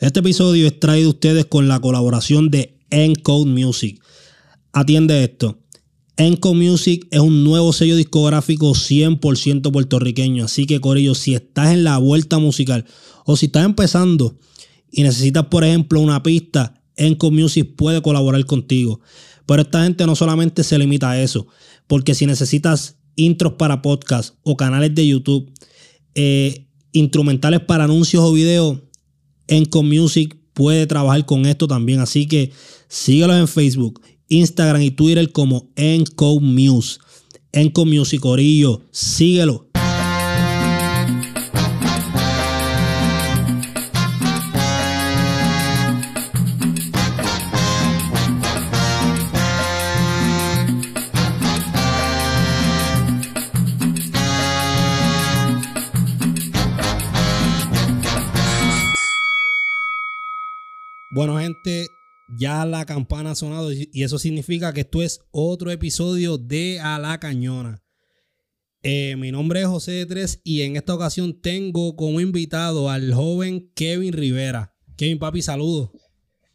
Este episodio es traído a ustedes con la colaboración de Encode Music. Atiende esto. Encode Music es un nuevo sello discográfico 100% puertorriqueño. Así que, Corillo, si estás en la vuelta musical o si estás empezando y necesitas, por ejemplo, una pista, Encode Music puede colaborar contigo. Pero esta gente no solamente se limita a eso, porque si necesitas intros para podcast o canales de YouTube, eh, instrumentales para anuncios o videos, Encode Music puede trabajar con esto también. Así que síguelos en Facebook, Instagram y Twitter como Encode Music. Encode Music, Corillo, síguelo. Bueno, gente, ya la campana ha sonado y eso significa que esto es otro episodio de A la Cañona. Eh, mi nombre es José de Tres y en esta ocasión tengo como invitado al joven Kevin Rivera. Kevin, papi, saludos.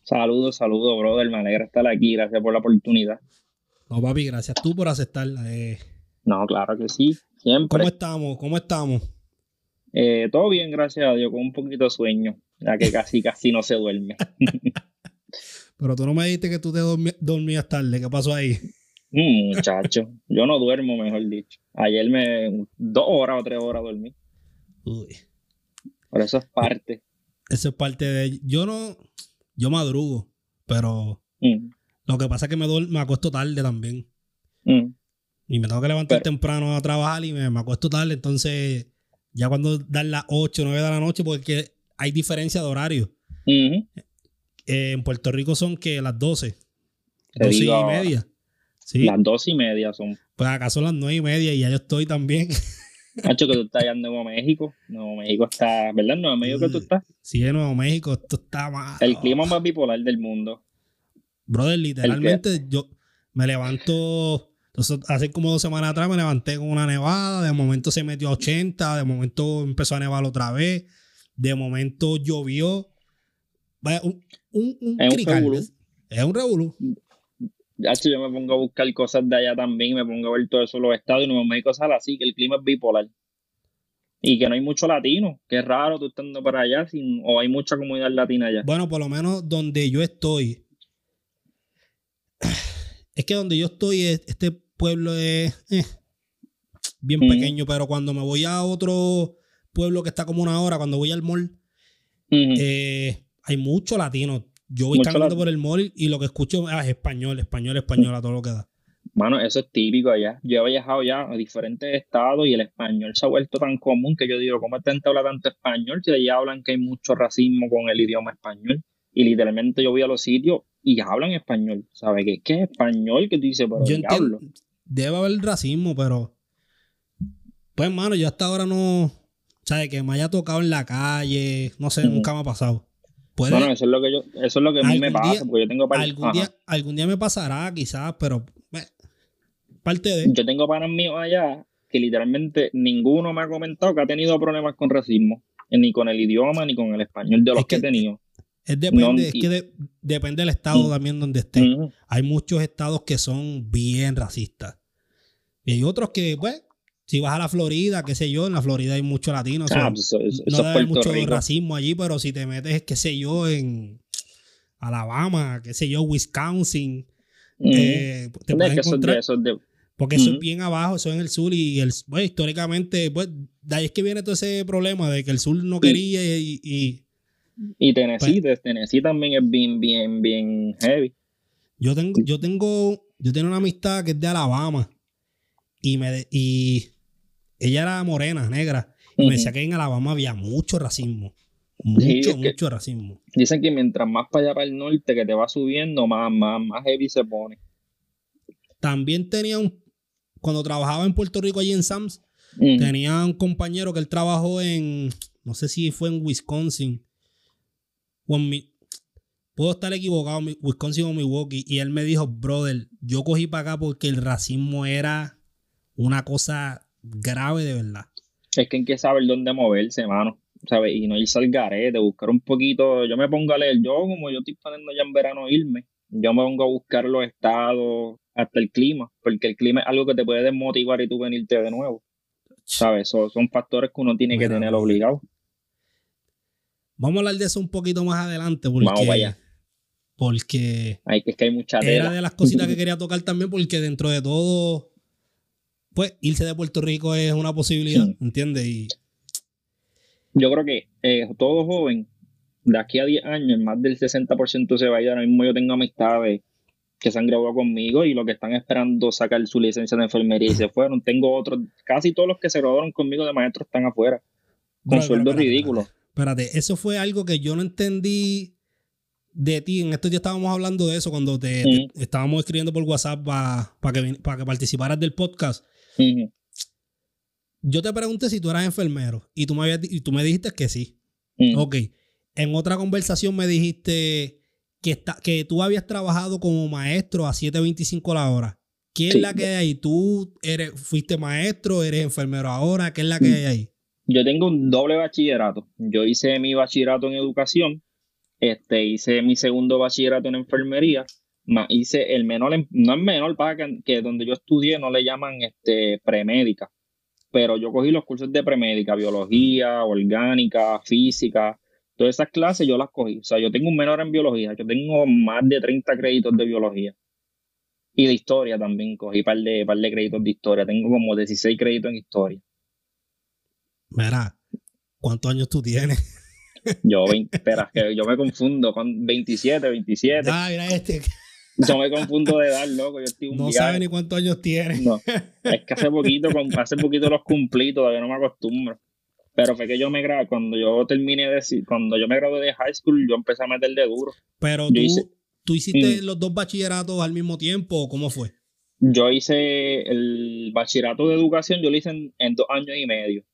Saludos, saludos, brother. Me alegra estar aquí. Gracias por la oportunidad. No, papi, gracias tú por aceptarla. Eh. No, claro que sí. Siempre. ¿Cómo estamos? ¿Cómo estamos? Eh, todo bien, gracias a Dios, con un poquito de sueño, ya que casi, casi no se duerme. Pero tú no me dijiste que tú te dormías tarde, ¿qué pasó ahí? Mm, muchacho, yo no duermo, mejor dicho. Ayer me dos horas o tres horas dormí. Uy. Pero eso es parte. Eso es parte de. Yo no. Yo madrugo, pero. Mm. Lo que pasa es que me, me acuesto tarde también. Mm. Y me tengo que levantar temprano a trabajar y me, me acuesto tarde, entonces ya cuando dan las 8, 9 de la noche, porque hay diferencia de horario. Eh, en Puerto Rico son que las 12. 12 y media. Las 12 y media son. Pues acá son las 9 y media y ya yo estoy también. Hacho, que tú estás allá en Nuevo México. Nuevo México está, ¿verdad? Nuevo México que tú estás. Sí, en Nuevo México, esto está mal. El clima más bipolar del mundo. Brother, literalmente yo me levanto entonces, hace como dos semanas atrás me levanté con una nevada, de momento se metió a 80, de momento empezó a nevar otra vez, de momento llovió. Un, un, un es, un revolú. es un revolú. yo me pongo a buscar cosas de allá también, me pongo a ver todo eso, los estados y Nuevo México sale así, que el clima es bipolar. Y que no hay mucho latino, que es raro tú estando para allá, sin, o hay mucha comunidad latina allá. Bueno, por lo menos donde yo estoy, es que donde yo estoy, este pueblo es eh, bien pequeño, pero cuando me voy a otro pueblo que está como una hora, cuando voy al mall, eh, hay mucho latino. Yo voy caminando por el mall y lo que escucho es español, español, español, a todo lo que da. Mano, eso es típico allá. Yo he viajado ya a diferentes estados y el español se ha vuelto tan común que yo digo, ¿cómo esta gente habla tanto español? Si allá hablan que hay mucho racismo con el idioma español. Y literalmente yo voy a los sitios y hablan español. ¿Sabes qué? ¿Qué es español que tú dices? Pero yo entiendo, debe haber racismo, pero. Pues, hermano, yo hasta ahora no. ¿Sabes? Que me haya tocado en la calle. No sé, nunca me ha pasado. bueno, eso es lo que yo, eso es lo que a mí me pasa, porque yo tengo algún día, algún día me pasará, quizás, pero parte de. Yo tengo panas míos allá que literalmente ninguno me ha comentado que ha tenido problemas con racismo, ni con el idioma, ni con el español de los que, he tenido. Es, depende, es que depende del estado también donde esté. Hay muchos estados que son bien racistas. Y hay otros que, pues, si vas a la Florida, qué sé yo, en la Florida hay muchos latinos. Ah, pues no debe haber mucho racismo allí, pero si te metes, qué sé yo, en Alabama, qué sé yo, Wisconsin, eh, te puedes encontrar... porque eso es bien abajo, eso es en el sur y el, pues, históricamente, pues, de ahí es que viene todo ese problema de que el sur no quería y y Tennessee, pues, Tennessee también es bien, bien, bien heavy. Yo tengo, yo tengo, yo tengo una amistad que es de Alabama y me y ella era morena, negra, y me decía que en Alabama había mucho racismo. Mucho, mucho racismo. Dicen que mientras más para allá para el norte que te va subiendo, más, más, más heavy se pone. También tenía un, cuando trabajaba en Puerto Rico allí en Sams, tenía un compañero que él trabajó en, no sé si fue en Wisconsin, puedo estar equivocado, Wisconsin o Milwaukee, y él me dijo, brother, yo cogí para acá porque el racismo era una cosa grave de verdad. Es que hay que saber dónde moverse, mano. ¿sabes? Y no irse al garete, buscar un poquito. Yo me pongo a leer, yo como yo estoy poniendo ya en verano irme, yo me pongo a buscar los estados, hasta el clima, porque el clima es algo que te puede desmotivar y tú venirte de nuevo. ¿Sabes? son factores que uno tiene que tener obligado. Vamos a hablar de eso un poquito más adelante. Porque, Vamos allá. Porque. Que, es que hay mucha Era de las cositas que quería tocar también, porque dentro de todo, pues irse de Puerto Rico es una posibilidad, ¿entiendes? Y. Yo creo que eh, todo joven, de aquí a 10 años, más del 60% se va a ir. Ahora mismo yo tengo amistades que se han graduado conmigo y los que están esperando sacar su licencia de enfermería y se fueron. Tengo otros, casi todos los que se graduaron conmigo de maestro están afuera, con sueldos ridículos. Espérate, eso fue algo que yo no entendí de ti. En estos días estábamos hablando de eso cuando te, estábamos escribiendo por WhatsApp para que, para que participaras del podcast. Yo te pregunté si tú eras enfermero y tú me, y tú me dijiste que sí. Ok. En otra conversación me dijiste que, está, que tú habías trabajado como maestro a 7.25 la hora. ¿Qué es la que hay ahí? ¿Tú eres, fuiste maestro, eres enfermero ahora? ¿Qué es la que hay ahí? Yo tengo un doble bachillerato. Yo hice mi bachillerato en educación, este, hice mi segundo bachillerato en enfermería, más hice el menor, no es menor, para que, que, donde yo estudié no le llaman este, premédica, pero yo cogí los cursos de premédica, biología, orgánica, física, todas esas clases yo las cogí. O sea, yo tengo un menor en biología, yo tengo más de 30 créditos de biología. Y de historia también, cogí par de, par de créditos de historia, tengo como 16 créditos en historia. Mira, ¿cuántos años tú tienes? Yo, espera, que yo me confundo con 27, 27. Ah, mira este. Yo me confundo de edad, loco. Yo estoy un no sabe ni cuántos años tiene. No, es que hace poquito, hace poquito los cumplí, todavía no me acostumbro. Pero fue que yo me gradué, cuando yo terminé de cuando yo me gradué de high school, yo empecé a meterle duro. Pero tú, ¿tú hiciste mm. los dos bachilleratos al mismo tiempo o cómo fue? Yo hice el bachillerato de educación, yo lo hice en, dos años y medio.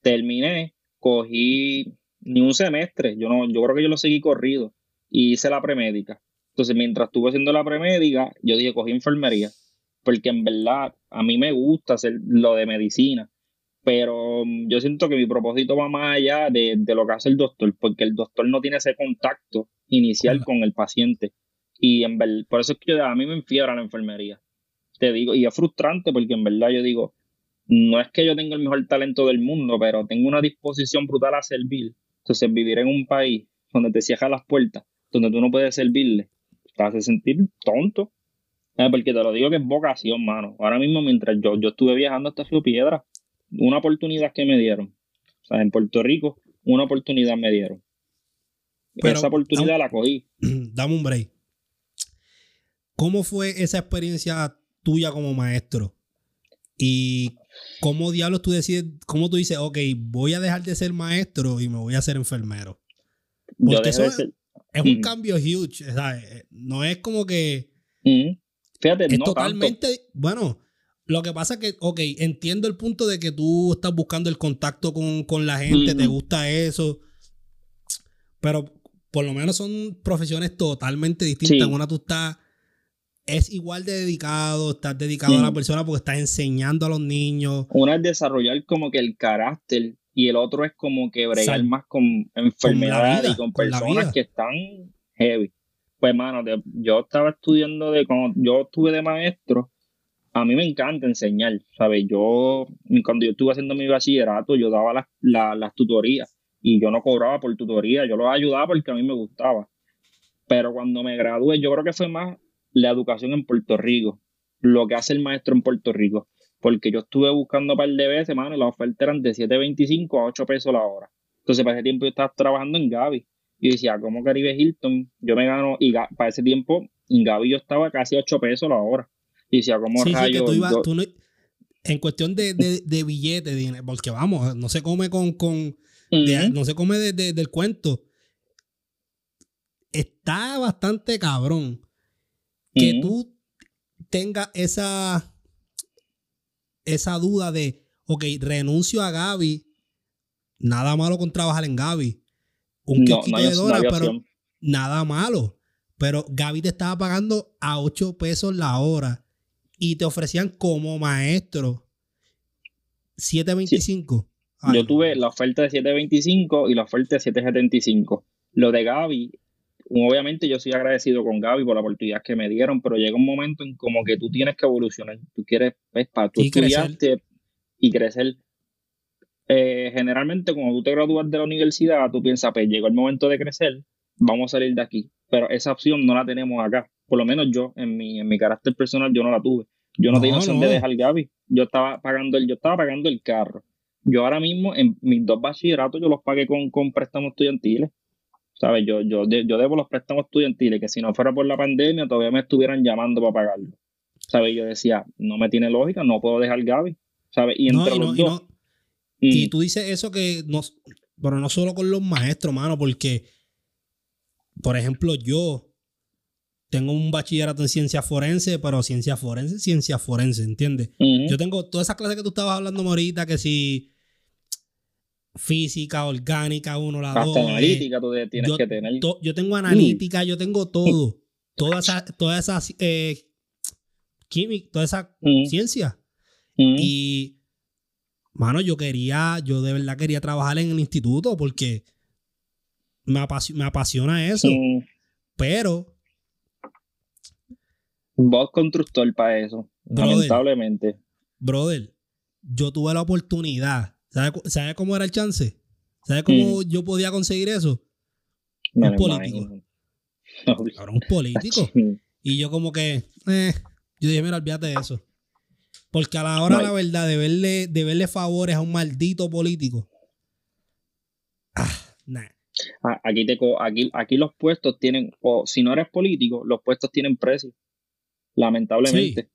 Terminé, cogí ni un semestre, yo no, yo creo que yo lo seguí corrido y hice la premédica. Entonces, mientras estuve haciendo la premédica, yo dije, cogí enfermería, porque en verdad a mí me gusta hacer lo de medicina pero mm, yo siento que mi propósito va más allá de, lo que hace el doctor, porque el doctor no tiene ese contacto inicial con el paciente. Y en por eso es que a mí me enfiebra la enfermería. Te digo, y es frustrante porque en verdad yo digo, no es que yo tenga el mejor talento del mundo, pero tengo una disposición brutal a servir. Entonces, vivir en un país donde te cierran las puertas, donde tú no puedes servirle, te hace sentir tonto. Eh, porque te lo digo que es vocación, mano. Ahora mismo, mientras yo, yo estuve viajando hasta Río Piedra, una oportunidad que me dieron. O sea, en Puerto Rico, una oportunidad me dieron. Pero, esa oportunidad la cogí. Dame un break. ¿Cómo fue esa experiencia tuya como maestro? Y cómo diablos tú decides, cómo tú dices, ok, voy a dejar de ser maestro y me voy a ser enfermero. Porque eso es, un cambio huge. No es como que. Fíjate, es totalmente. Bueno, lo que pasa es que, ok, entiendo el punto de que tú estás buscando el contacto con, la gente, te gusta eso, pero por lo menos son profesiones totalmente distintas. Una tú estás, es igual de dedicado, estás dedicado a la persona porque estás enseñando a los niños. Una es desarrollar como que el carácter y el otro es como que bregar más con enfermedades y con personas que están heavy. Pues, mano, yo estaba estudiando de, cuando yo estuve de maestro, a mí me encanta enseñar, ¿sabes? Yo, cuando yo estuve haciendo mi bachillerato, yo daba las, tutorías y yo no cobraba por tutoría, yo los ayudaba porque a mí me gustaba. Pero cuando me gradué, yo creo que fue más la educación en Puerto Rico, lo que hace el maestro en Puerto Rico. Porque yo estuve buscando un par de veces, mano, y las ofertas eran de 7.25 a 8 pesos la hora. Entonces, para ese tiempo yo estaba trabajando en Gaby. Y decía, como Caribe Hilton, yo me gano, y para ese tiempo, en Gaby yo estaba casi 8 pesos la hora. Y si como sí, sí, que tú ibas, tú no, en cuestión de, de, de billetes, porque vamos, no se come con, con no se come de, del cuento. Está bastante cabrón que tú tengas esa, esa duda de, ok, renuncio a Gaby, nada malo con trabajar en Gaby. Un no, de dólares, pero nada malo. Pero Gaby te estaba pagando a 8 pesos la hora y te ofrecían como maestro 7.25 yo tuve la oferta de 725 y la oferta de 775. Lo de Gaby, obviamente yo soy agradecido con Gaby por la oportunidad que me dieron, pero llega un momento en como que tú tienes que evolucionar. Tú quieres, para tú estudiarte y crecer. Eh, generalmente, cuando tú te gradúas de la universidad, tú piensas, pues llegó el momento de crecer, vamos a salir de aquí. Pero esa opción no la tenemos acá. Por lo menos yo, en mi, en mi carácter personal, yo no la tuve. Yo no, tenía opción de dejar Gaby. Yo estaba pagando el, yo estaba pagando el carro. Yo ahora mismo, en mis dos bachilleratos, yo los pagué con, con préstamos estudiantiles. ¿Sabes? Yo, yo, yo debo los préstamos estudiantiles, que si no fuera por la pandemia, todavía me estuvieran llamando para pagarlo. ¿Sabes? Yo decía, no me tiene lógica, no puedo dejar Gaby. ¿Sabes? Y entre los dos. Y, tú dices eso que no, pero no solo con los maestros, mano, porque, por ejemplo, yo tengo un bachillerato en ciencia forense, pero ciencia forense, ciencia forense, ¿entiendes? Yo tengo todas esas clases que tú estabas hablando ahorita, que si física, orgánica, uno, la dos. analítica tú tienes yo, que tener. yo tengo analítica, yo tengo todo. Toda esa, toda esa eh, química, toda esa ciencia. Y, mano, yo quería, yo de verdad quería trabajar en el instituto porque me, apasiona eso. Pero. Vos constructor para eso, lamentablemente. Brother, yo tuve la oportunidad ¿Sabe, cómo era el chance? ¿Sabe cómo yo podía conseguir eso? un político. Ahora un político. y yo como que, eh, yo dije, mira, olvídate de eso. Porque a la hora, la verdad, de verle, de verle favores a un maldito político. Ah, nah. Aquí, te, aquí, aquí los puestos tienen, o si no eres político, los puestos tienen precio. Lamentablemente.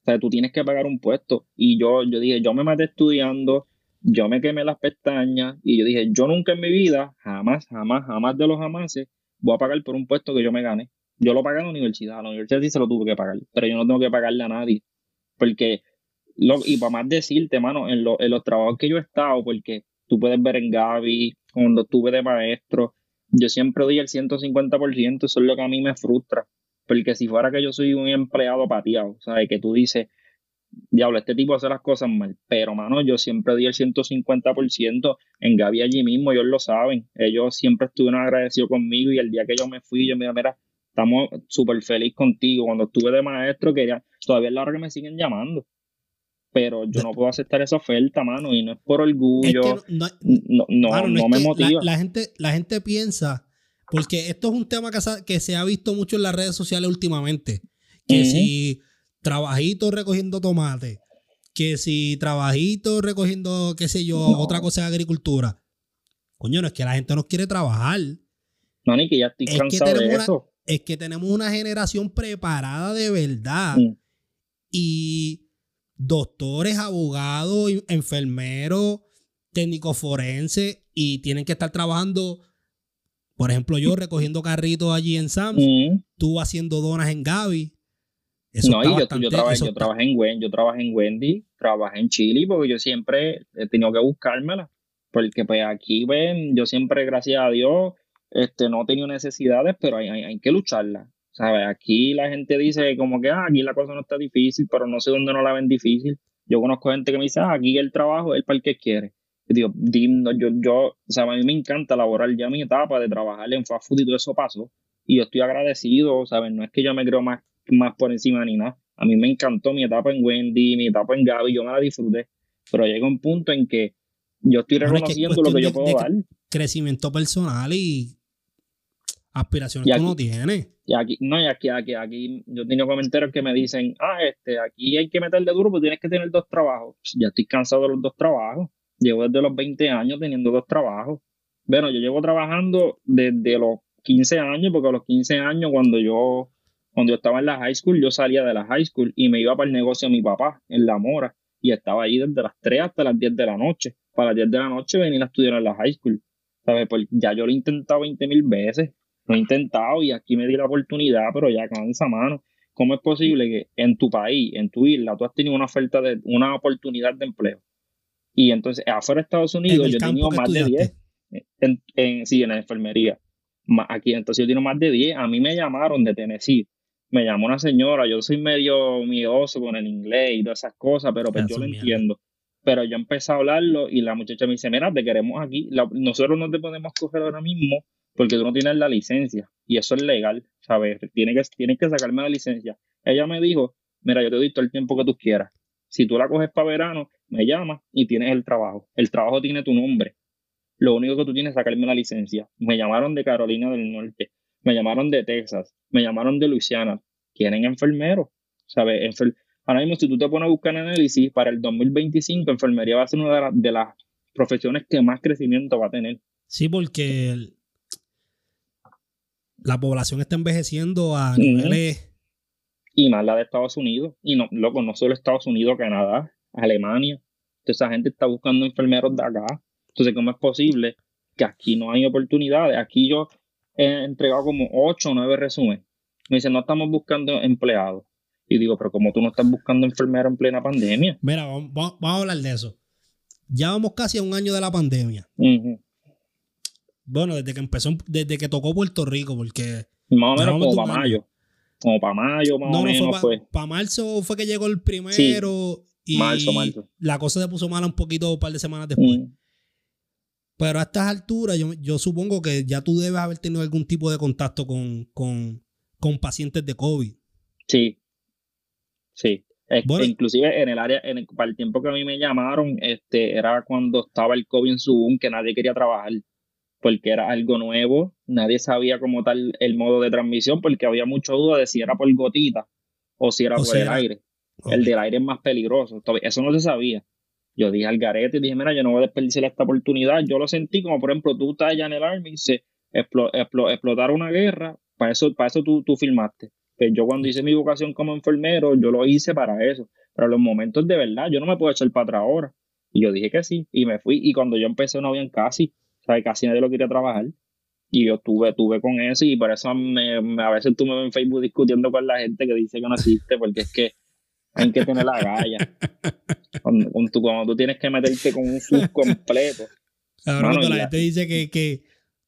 O sea, tú tienes que pagar un puesto. Y yo, yo dije, yo me maté estudiando, yo me quemé las pestañas y yo dije, yo nunca en mi vida, jamás, jamás, jamás de los jamases, voy a pagar por un puesto que yo me gane. Yo lo pagué en la universidad, a la universidad sí se lo tuve que pagar, pero yo no tengo que pagarle a nadie. Porque, lo, y para más decirte, mano, en, en los trabajos que yo he estado, porque tú puedes ver en Gaby, cuando estuve de maestro, yo siempre doy el 150%, eso es lo que a mí me frustra. Porque si fuera que yo soy un empleado pateado, ¿sabes? Que tú dices, diablo, este tipo hace las cosas mal. Pero, mano, yo siempre di el 150% en Gaby allí mismo, ellos lo saben. Ellos siempre estuvieron agradecidos conmigo y el día que yo me fui, yo me dije, mira, estamos súper feliz contigo. Cuando estuve de maestro, quería, todavía es la hora que me siguen llamando. Pero yo no puedo aceptar esa oferta, mano, y no es por orgullo. no, no, me motiva. La, gente, la gente piensa, porque esto es un tema que se, que se ha visto mucho en las redes sociales últimamente, que si trabajito recogiendo tomate, que si trabajito recogiendo, qué sé yo, otra cosa de agricultura. Coño, no es que la gente no quiere trabajar. No, ni que ya estoy cansado de eso. es que tenemos una generación preparada de verdad. Mm. Y doctores, abogados, enfermeros, técnicos forenses, y tienen que estar trabajando. Por ejemplo, yo recogiendo carritos allí en Sams, mm. tú haciendo donas en Gaby no, y yo, yo, trabajé, yo, trabajé en Wendy, yo trabajé en Wendy, trabajé en Chile, porque yo siempre he tenido que buscármela. Porque pues aquí, ven, yo siempre, gracias a Dios, este, no he tenido necesidades, pero hay, hay, que lucharla. ¿Sabes? Aquí la gente dice como que ah, aquí la cosa no está difícil, pero no sé dónde no la ven difícil. Yo conozco gente que me dice, ah, aquí el trabajo es para el que quiere. Yo digo, yo, yo, o sea, a mí me encanta laborar ya mi etapa de trabajar en fast food y todo eso pasó. Y yo estoy agradecido, ¿sabes? No es que yo me creo más más por encima ni nada. A mí me encantó mi etapa en Wendy, mi etapa en Gaby, yo me la disfruté. Pero llega un punto en que yo estoy reconociendo lo que yo puedo dar. Crecimiento personal y aspiraciones que uno tiene. Y aquí, no, y aquí, aquí, aquí, yo tengo comentarios que me dicen, ah, este, aquí hay que meterle duro, pues tienes que tener dos trabajos. Ya estoy cansado de los dos trabajos. Llevo desde los 20 años teniendo dos trabajos. Bueno, yo llevo trabajando desde los 15 años, porque a los 15 años, cuando yo cuando yo estaba en la high school, yo salía de la high school y me iba para el negocio de mi papá en La Mora y estaba ahí desde las 3 hasta las 10 de la noche. Para las 10 de la noche venir a estudiar en la high school. ¿Sabes? Pues ya yo lo he intentado 20 mil veces. Lo he intentado y aquí me di la oportunidad, pero ya cansa mano. ¿Cómo es posible que en tu país, en tu isla, tú has tenido una oferta de una oportunidad de empleo? Y entonces, afuera de Estados Unidos, yo he tenido más de 10. En, en, sí, en la enfermería. Aquí, entonces yo tengo más de 10. A mí me llamaron de Tennessee me llamó una señora, yo soy medio miedoso con el inglés y todas esas cosas, pero pues yo lo entiendo. Pero yo empecé a hablarlo y la muchacha me dice, mira, te queremos aquí. nosotros no te podemos coger ahora mismo porque tú no tienes la licencia. Y eso es legal, ¿sabes? Tienes que, tienes que sacarme la licencia. Ella me dijo, mira, yo te doy todo el tiempo que tú quieras. Si tú la coges para verano, me llamas y tienes el trabajo. El trabajo tiene tu nombre. Lo único que tú tienes es sacarme la licencia. Me llamaron de Carolina del Norte, me llamaron de Texas, me llamaron de Luisiana. Quieren enfermeros, ¿sabes? Ahora mismo, si tú te pones a buscar análisis, para el 2025, enfermería va a ser una de, las profesiones que más crecimiento va a tener. Sí, porque la población está envejeciendo a niveles y más la de Estados Unidos. Y no, loco, no solo Estados Unidos, Canadá, Alemania. Entonces esa gente está buscando enfermeros de acá. Entonces, ¿cómo es posible que aquí no hay oportunidades? Aquí yo he entregado como 8 o 9 resúmenes. Me dicen, no estamos buscando empleados. Y digo, pero como tú no estás buscando enfermeros en plena pandemia. Mira, vamos, a hablar de eso. Ya vamos casi a un año de la pandemia. Bueno, desde que empezó, desde que tocó Puerto Rico, porque... Más o menos como para mayo como para mayo más o menos. Fue para marzo fue que llegó el primero y marzo, marzo. la cosa se puso mala un poquito un par de semanas después. Mm. Pero a estas alturas yo, supongo que ya tú debes haber tenido algún tipo de contacto con, con, pacientes de COVID. Sí, sí. inclusive en el área, en para el tiempo que a mí me llamaron, este, era cuando estaba el COVID en su boom, que nadie quería trabajar porque era algo nuevo, nadie sabía como tal el modo de transmisión porque había mucha duda de si era por gotita o si era por el aire. El del aire es más peligroso, eso no se sabía. Yo dije al garete y dije, mira, yo no voy a desperdiciar esta oportunidad. Yo lo sentí como, por ejemplo, tú estás allá en el Army y se explotar una guerra, para eso, para eso tú, tú filmaste. Pues yo cuando hice mi vocación como enfermero, yo lo hice para eso. Pero los momentos de verdad, yo no me puedo echar para atrás ahora. Y yo dije que sí, y me fui. Y cuando yo empecé no habían casi. ¿sabes? Casi nadie lo quería trabajar. Y yo tuve, tuve con eso y por eso me, a veces tú me ves en Facebook discutiendo con la gente que dice que no existe, porque es que hay que tener la galla. Cuando, tú, tienes que meterte con un sub completo. Ahora cuando la gente dice que, que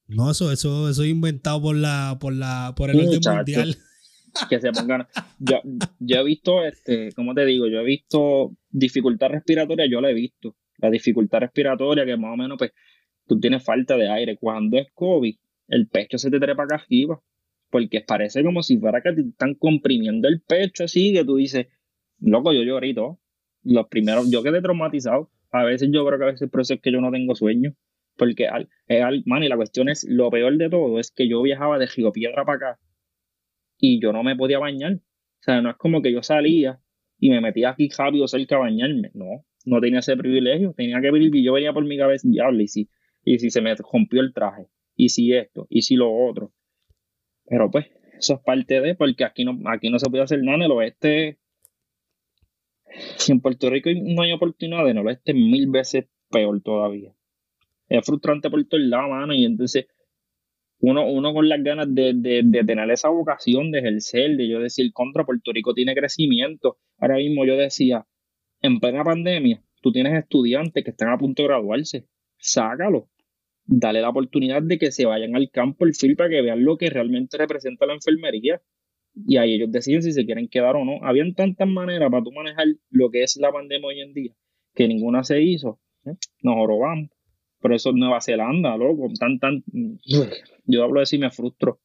no, eso, eso, eso es inventado por la, por la, por el orden mundial. Que se pongan. Yo, yo he visto, este, ¿cómo te digo? Yo he visto dificultad respiratoria, yo la he visto. La dificultad respiratoria, que más o menos, pues, tú tienes falta de aire. Cuando es COVID, el pecho se te trepa acá arriba. Porque parece como si fuera que te están comprimiendo el pecho así, que tú dices, loco, yo todo. Los primeros, yo quedé traumatizado. A veces yo creo que a veces por eso es que yo no tengo sueño. Porque, al, al, man, y la cuestión es, lo peor de todo es que yo viajaba de Río Piedra para acá y yo no me podía bañar. O sea, no es como que yo salía y me metía aquí rápido cerca a bañarme. No, no tenía ese privilegio. Tenía que venir y yo venía por mi cabeza diablo. Y si y si se me rompió el traje, y si esto, y si lo otro. Pero pues, eso es parte de, porque aquí no, aquí no se puede hacer nada en el oeste. Si en Puerto Rico no hay oportunidades, en el oeste mil veces peor todavía. Es frustrante por todos lados, mano, y entonces uno, uno con las ganas de, de, tener esa vocación de ejercer, de yo decir, contra Puerto Rico tiene crecimiento. Ahora mismo yo decía, en plena pandemia, tú tienes estudiantes que están a punto de graduarse, sácalo dale la oportunidad de que se vayan al campo el film para que vean lo que realmente representa la enfermería. Y ahí ellos deciden si se quieren quedar o no. Habían tantas maneras para tú manejar lo que es la pandemia hoy en día que ninguna se hizo. ¿eh? Nos robamos. Pero eso es Nueva Zelanda, loco. Tan, tan... Yo hablo de si me frustro.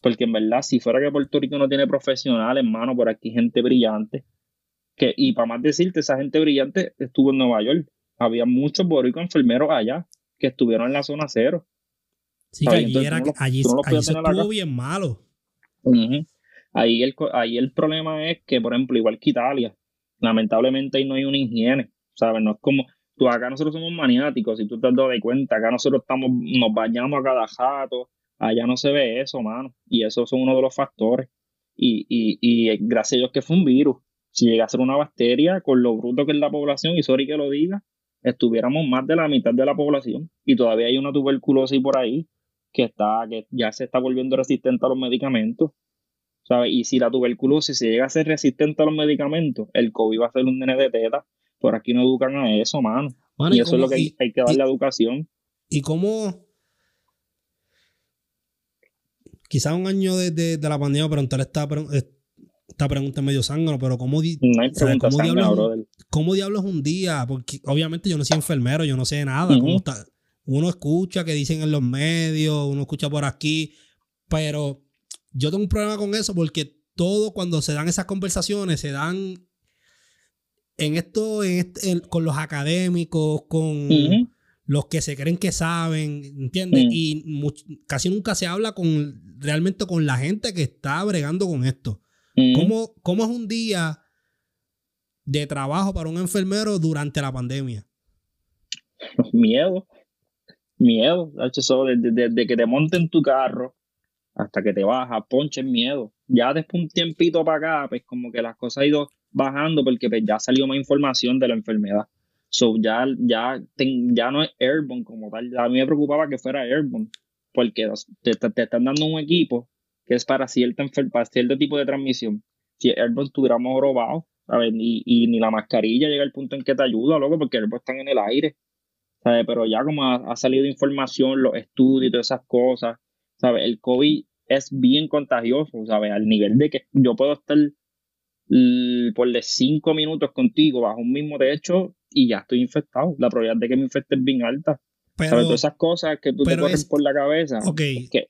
Porque en verdad, si fuera que Puerto Rico no tiene profesionales, hermano, por aquí gente brillante. Que, y para más decirte, esa gente brillante estuvo en Nueva York. Había muchos boricos enfermeros allá que estuvieron en la zona cero. Sí, que allí, era, allí, se estuvo bien malo. Ahí, el, ahí el problema es que, por ejemplo, igual que Italia, lamentablemente ahí no hay una higiene, ¿sabes? No es como, tú acá nosotros somos maniáticos, si tú te has dado de cuenta, acá nosotros estamos, nos bañamos a cada jato, allá no se ve eso, mano, y eso son uno de los factores. Y, y, y gracias a Dios que fue un virus. Si llega a ser una bacteria, con lo bruto que es la población, y sorry que lo diga, estuviéramos más de la mitad de la población y todavía hay una tuberculosis por ahí que está que ya se está volviendo resistente a los medicamentos. ¿Sabes? Y si la tuberculosis se llega a ser resistente a los medicamentos, el COVID va a ser un nene de teta. Por aquí no educan a eso, mano. y, eso es lo que hay, que darle la educación. ¿Y cómo? Quizás un año de, la pandemia, pero entonces está, esta pregunta es medio zángano, pero ¿cómo, di no hay pregunta ¿cómo, diablos. ¿cómo diablos un día? Porque obviamente yo no soy enfermero, yo no sé nada. ¿cómo está? Uno escucha que dicen en los medios, uno escucha por aquí, pero yo tengo un problema con eso porque todo cuando se dan esas conversaciones se dan en esto, en este- en- con los académicos, con los que se creen que saben, ¿entiendes? Mm. Y much- casi nunca se habla con realmente con la gente que está bregando con esto. Ujú. ¿Cómo, cómo es un día de trabajo para un enfermero durante la pandemia? Miedo. Miedo. Desde, desde que te monten tu carro hasta que te bajas, ponche miedo. Ya después un tiempito para acá, pues como que las cosas han ido bajando porque pues, ya salió más información de la enfermedad. So, ya, ya, ya no es airborne como tal. A mí me preocupaba que fuera airborne porque te, te- están dando un equipo que es para cierto tipo de transmisión. Si airborne estuviéramos robados, ¿sabes? Y, y ni la mascarilla llega al punto en que te ayuda, loco, porque airborne están en el aire. ¿sabes? Pero ya como ha, ha salido información, los estudios y todas esas cosas, ¿sabes? El COVID es bien contagioso, ¿sabes? Al nivel de que yo puedo estar l- por de cinco minutos contigo bajo un mismo techo y ya estoy infectado. La probabilidad de que me infecte es bien alta. Pero, ¿Sabes? Todas esas cosas que tú te corren es- por la cabeza. ok, Es que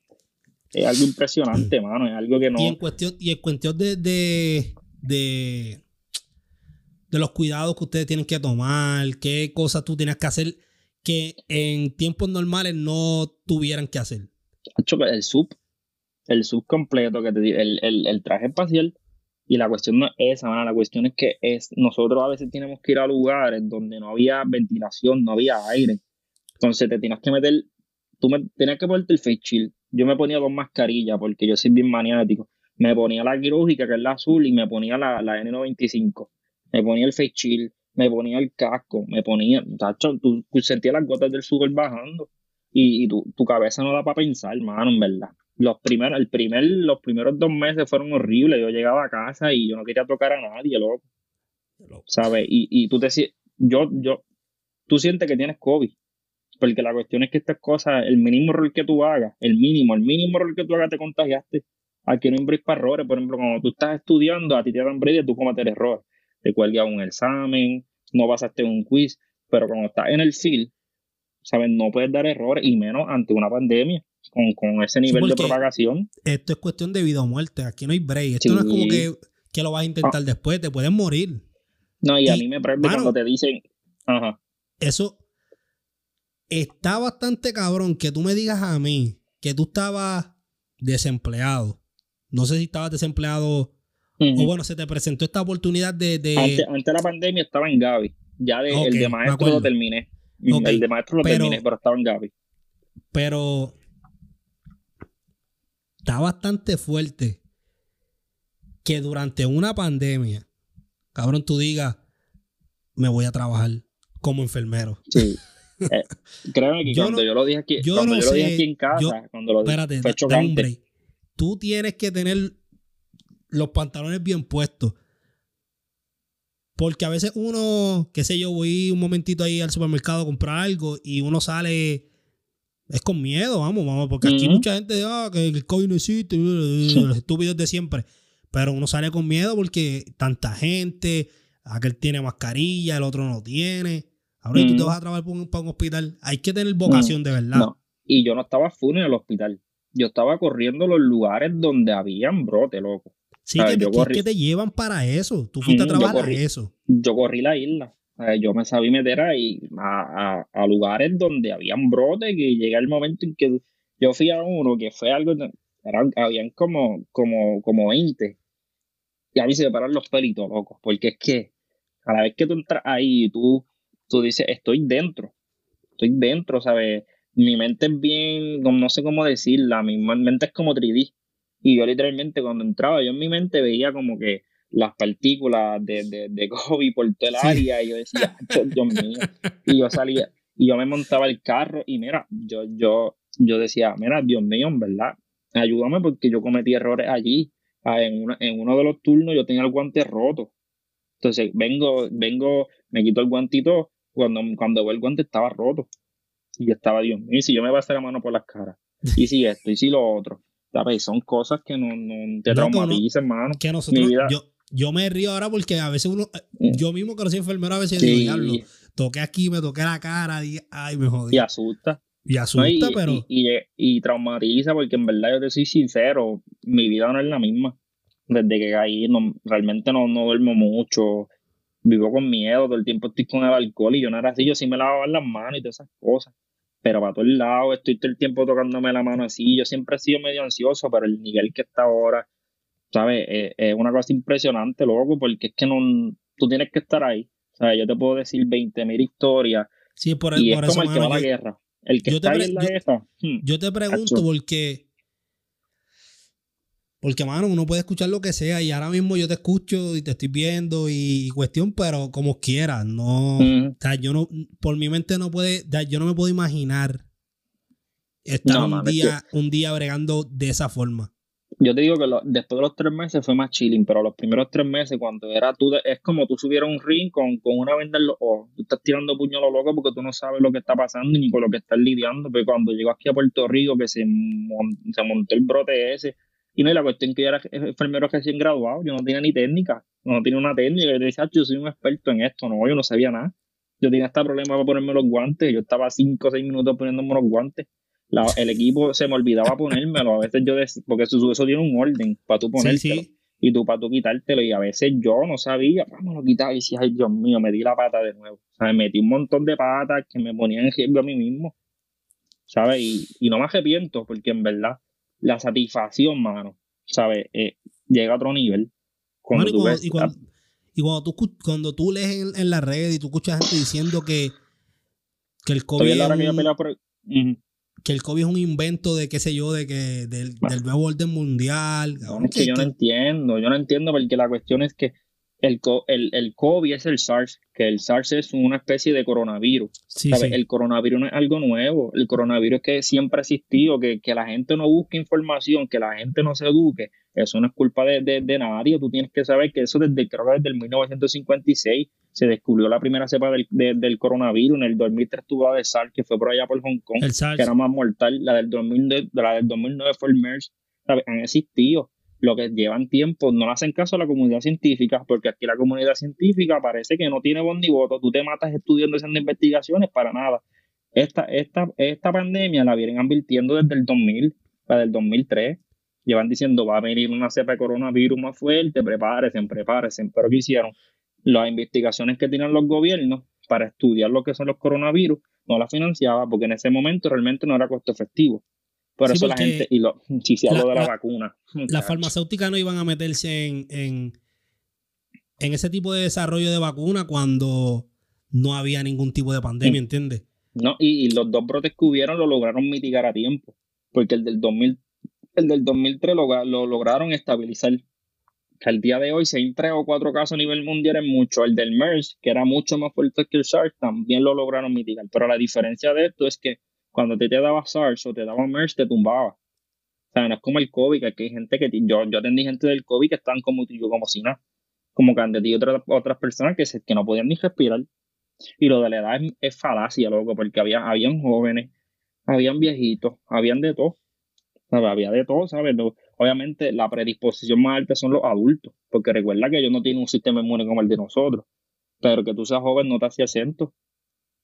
es algo impresionante, mano. Es algo que no. y en cuestión, y en cuestión de, de, de, de los cuidados que ustedes tienen que tomar, qué cosas tú tienes que hacer que en tiempos normales no tuvieran que hacer. Pues, el sub, el sub completo, que te el, el, traje espacial. Y la cuestión no es esa, la cuestión es que es, nosotros a veces tenemos que ir a lugares donde no había ventilación, no había aire. Entonces te tienes que meter, tú me tenías que ponerte el face shield. Yo me ponía dos mascarillas porque yo soy bien maniático. Me ponía la quirúrgica, que es la azul, y me ponía la, la N95. Me ponía el face shield, me ponía el casco, me ponía, tacho, tú, tú sentías las gotas del sudor bajando y, tu, tu cabeza no da para pensar, mano, en verdad. Los primeros, el primer, los primeros dos meses fueron horribles. Yo llegaba a casa y yo no quería tocar a nadie, loco. ¿Sabes? Y, y tú te yo, yo, tú sientes que tienes COVID. Porque la cuestión es que estas cosas, el mínimo error que tú hagas, el mínimo, el mínimo error que tú hagas te contagiaste. Aquí no hay para errores. Por ejemplo, cuando tú estás estudiando, a ti te dan break y tú cometer errores. Te cuelgas un examen, no pasaste un quiz. Pero cuando estás en el field, ¿sabes? No puedes dar errores y menos ante una pandemia con, con ese nivel de propagación. Esto es cuestión de vida o muerte. Aquí no hay break. Esto no es como que, que lo vas a intentar después. Te puedes morir. No, y a mí me mano, cuando te dicen, ajá, Eso está bastante cabrón que tú me digas a mí que tú estabas desempleado. No sé si estabas desempleado o bueno, se te presentó esta oportunidad de... de- antes, antes de la pandemia estaba en Gaby. Ya de, el de maestro lo terminé. El de maestro lo pero- terminé, pero estaba en Gaby. pero está bastante fuerte que durante una pandemia, cabrón, tú digas, me voy a trabajar como enfermero. Sí. Eh, créeme que Yo cuando no- yo lo dije aquí, yo cuando no yo lo dije aquí en casa, yo- cuando lo dije, fue chocante. Tú tienes que tener los pantalones bien puestos. Porque a veces uno, qué sé yo, voy un momentito ahí al supermercado a comprar algo y uno sale. Es con miedo, vamos, vamos. Porque aquí mucha gente, ah, que el COVID no existe, los estúpidos de siempre. Pero uno sale con miedo porque tanta gente, aquel tiene mascarilla, el otro no tiene. Ahora y tú te vas a trabajar para un, para un hospital. Hay que tener vocación de verdad. No. Y yo no estaba full en el hospital. Yo estaba corriendo los lugares donde habían brote, loco. Sí, que, te- yo que- corrí- que te llevan para eso. Tú fuiste a trabajar a eso. yo corrí la isla. Sea, yo me sabía meter ahí a, lugares donde habían brotes que llega el momento en que yo fui a uno que fue algo, eran, habían como, como, como 20 y a mí se me paran los pelitos, locos, porque es que a la vez que tú entras ahí tú, tú dices, estoy dentro, estoy dentro, ¿sabes? Mi mente es bien, no sé cómo decirla, mi mente es como 3D. Y yo literalmente cuando entraba, yo en mi mente veía como que las partículas de, de, de COVID por todo el Sí. área y yo decía, "Acho, Dios mío. Y yo salía, y yo me montaba el carro y mira, yo, yo, yo decía, mira, Dios mío, en verdad, ayúdame porque yo cometí errores allí. Ah, en, una- en uno de los turnos yo tenía el guante roto. Entonces vengo, vengo, me quito el guantito, cuando, cuando veo el guante estaba roto. Y yo estaba, Dios mío, y si yo me pasé la mano por las caras, y si esto, y si lo otro. ¿sabes? Son cosas que no, te traumatizan, hermano. Que nosotros, yo, yo me río ahora porque a veces uno, mm. yo mismo que no soy enfermero, a veces digo, diablo, toqué aquí, me toqué la cara, y, ay, me jodí. Y asusta. Y asusta, pero. Y, y, traumatiza, porque en verdad yo te soy sincero, mi vida no es la misma. Desde que caí, no, realmente no, no duermo mucho, vivo con miedo, todo el tiempo estoy con el alcohol y yo no era así, yo sí me lavaba las manos y todas esas cosas. Pero para todo el lado, estoy todo el tiempo tocándome la mano así. Yo siempre he sido medio ansioso, pero el nivel que está ahora, ¿sabes? Es, una cosa impresionante, loco, porque es que no, tú tienes que estar ahí. Sea, yo te puedo decir 20.000 historias. Sí, por, el, y es como el que va a la guerra. El que está en la guerra. Hmm, yo te pregunto porque porque, mano, uno puede escuchar lo que sea y ahora mismo yo te escucho y te estoy viendo y, cuestión, pero como quiera, no. O sea, yo no, por mi mente no puede, yo no me puedo imaginar estar un, día, un día bregando de esa forma. Yo te digo que después de los tres meses fue más chilling, pero los primeros tres meses, cuando era tú, es como tú subieras un ring con, con una venda en los ojos. Tú estás tirando puño a lo loco porque tú no sabes lo que está pasando ni con lo que estás lidiando. Pero cuando llego aquí a Puerto Rico, que se, se montó el brote ese, y no, y la cuestión que yo era enfermero recién graduado, yo no tenía ni técnica, no tenía una técnica. Yo decía, yo soy un experto en esto, no, yo no sabía nada. Yo tenía este problema para ponerme los guantes, yo estaba 5 o 6 minutos poniéndome los guantes. El equipo se me olvidaba ponérmelo, a veces yo, decía, porque eso, eso tiene un orden para tú ponértelo. Y tú para tú quitártelo, y a veces yo no sabía, vamos, lo quitaba y decía, ay Dios mío, me di la pata de nuevo. O sea, me metí un montón de patas que me ponían en riesgo a mí mismo. ¿Sabes? Y, y no me arrepiento, porque en verdad la satisfacción, mano, ¿sabes? Eh, llega a otro nivel. Cuando y, cuando, tú, cuando tú lees en, la red y tú escuchas gente diciendo que, que el COVID. Es un, que, el COVID es un invento de qué sé yo, de que del, nuevo orden mundial. es que yo no entiendo, yo no entiendo porque la cuestión es que el, el, el, COVID es el SARS, que el SARS es una especie de coronavirus. El coronavirus no es algo nuevo, el coronavirus es que siempre ha existido, que, que, la gente no busque información, que la gente no se eduque, eso no es culpa de, de, nadie, tú tienes que saber que eso desde, creo que desde el 1956 se descubrió la primera cepa del, del coronavirus, en el 2003 tuvo la de SARS, que fue por allá por Hong Kong, que era más mortal, la del, 2000, la del 2009 fue el MERS, han existido. Lo que llevan tiempo, no le hacen caso a la comunidad científica, porque aquí la comunidad científica parece que no tiene voz ni voto, tú te matas estudiando, haciendo investigaciones para nada. Esta, esta, esta pandemia la vienen advirtiendo desde el 2000, la del 2003, llevan diciendo va a venir una cepa de coronavirus más fuerte, prepárense, prepárense, pero ¿qué hicieron? Las investigaciones que tienen los gobiernos para estudiar lo que son los coronavirus no las financiaba porque en ese momento realmente no era costo efectivo. Por eso la gente, y lo, si se habla de la, vacuna. Las farmacéuticas no iban a meterse en, en, ese tipo de desarrollo de vacuna cuando no había ningún tipo de pandemia, ¿entiendes? No, y, los dos brotes que hubieron lo lograron mitigar a tiempo, porque el del 2000, el del 2003 lo, lo lograron estabilizar. Que al día de hoy, si hay tres o cuatro casos a nivel mundial es mucho. El del MERS, que era mucho más fuerte que el SARS, también lo lograron mitigar. Pero la diferencia de esto es que cuando te, te daba SARS o te daba MERS, te tumbaba. O sea, no es como el COVID, que hay gente que. Yo, yo atendí gente del COVID que están como yo, como si nada. Como que han tenido otras, otras personas que, se, que no podían ni respirar. Y lo de la edad es, falacia, loco, porque había, habían jóvenes, habían viejitos, habían de todo. Había de todo, ¿sabes? Obviamente la predisposición más alta son los adultos, porque recuerda que ellos no tienen un sistema inmune como el de nosotros. Pero que tú seas joven no te hacía acento.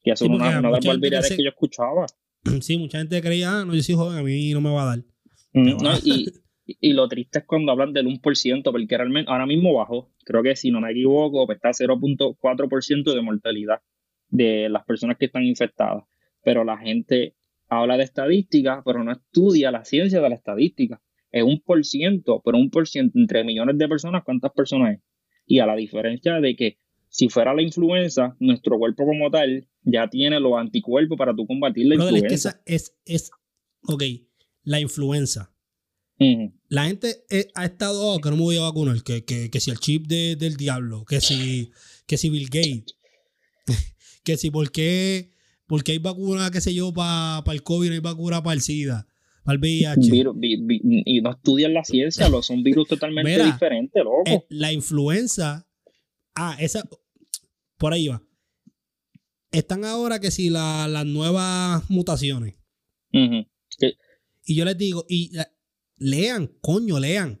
Y eso es una, una de las que yo escuchaba. Sí, mucha gente creía, ah, no, yo soy joven, a mí no me va a dar. Mm, y, lo triste es cuando hablan del 1%, porque realmente ahora mismo bajó. Creo que si no me equivoco, pues está 0.4% de mortalidad de las personas que están infectadas. Pero la gente habla de estadística, pero no estudia la ciencia de la estadística. Es un por ciento, pero un por ciento entre millones de personas, ¿cuántas personas es? Y a la diferencia de que si fuera la influenza, nuestro cuerpo como tal ya tiene los anticuerpos para tú combatir la influenza. Es, es, ok, la influenza. La gente eh, ha estado, oh, que no me voy a vacunar, que, que, si el chip del diablo, que si, que si Bill Gates, que si por qué, porque hay vacuna, qué sé yo, para el COVID, no hay vacuna para el SIDA, para el VIH. y no estudian la ciencia, lo son virus totalmente diferentes, loco. Eh, la influenza, ah, esa, por ahí va están ahora que si las nuevas mutaciones. Y yo les digo, y lean, coño, lean.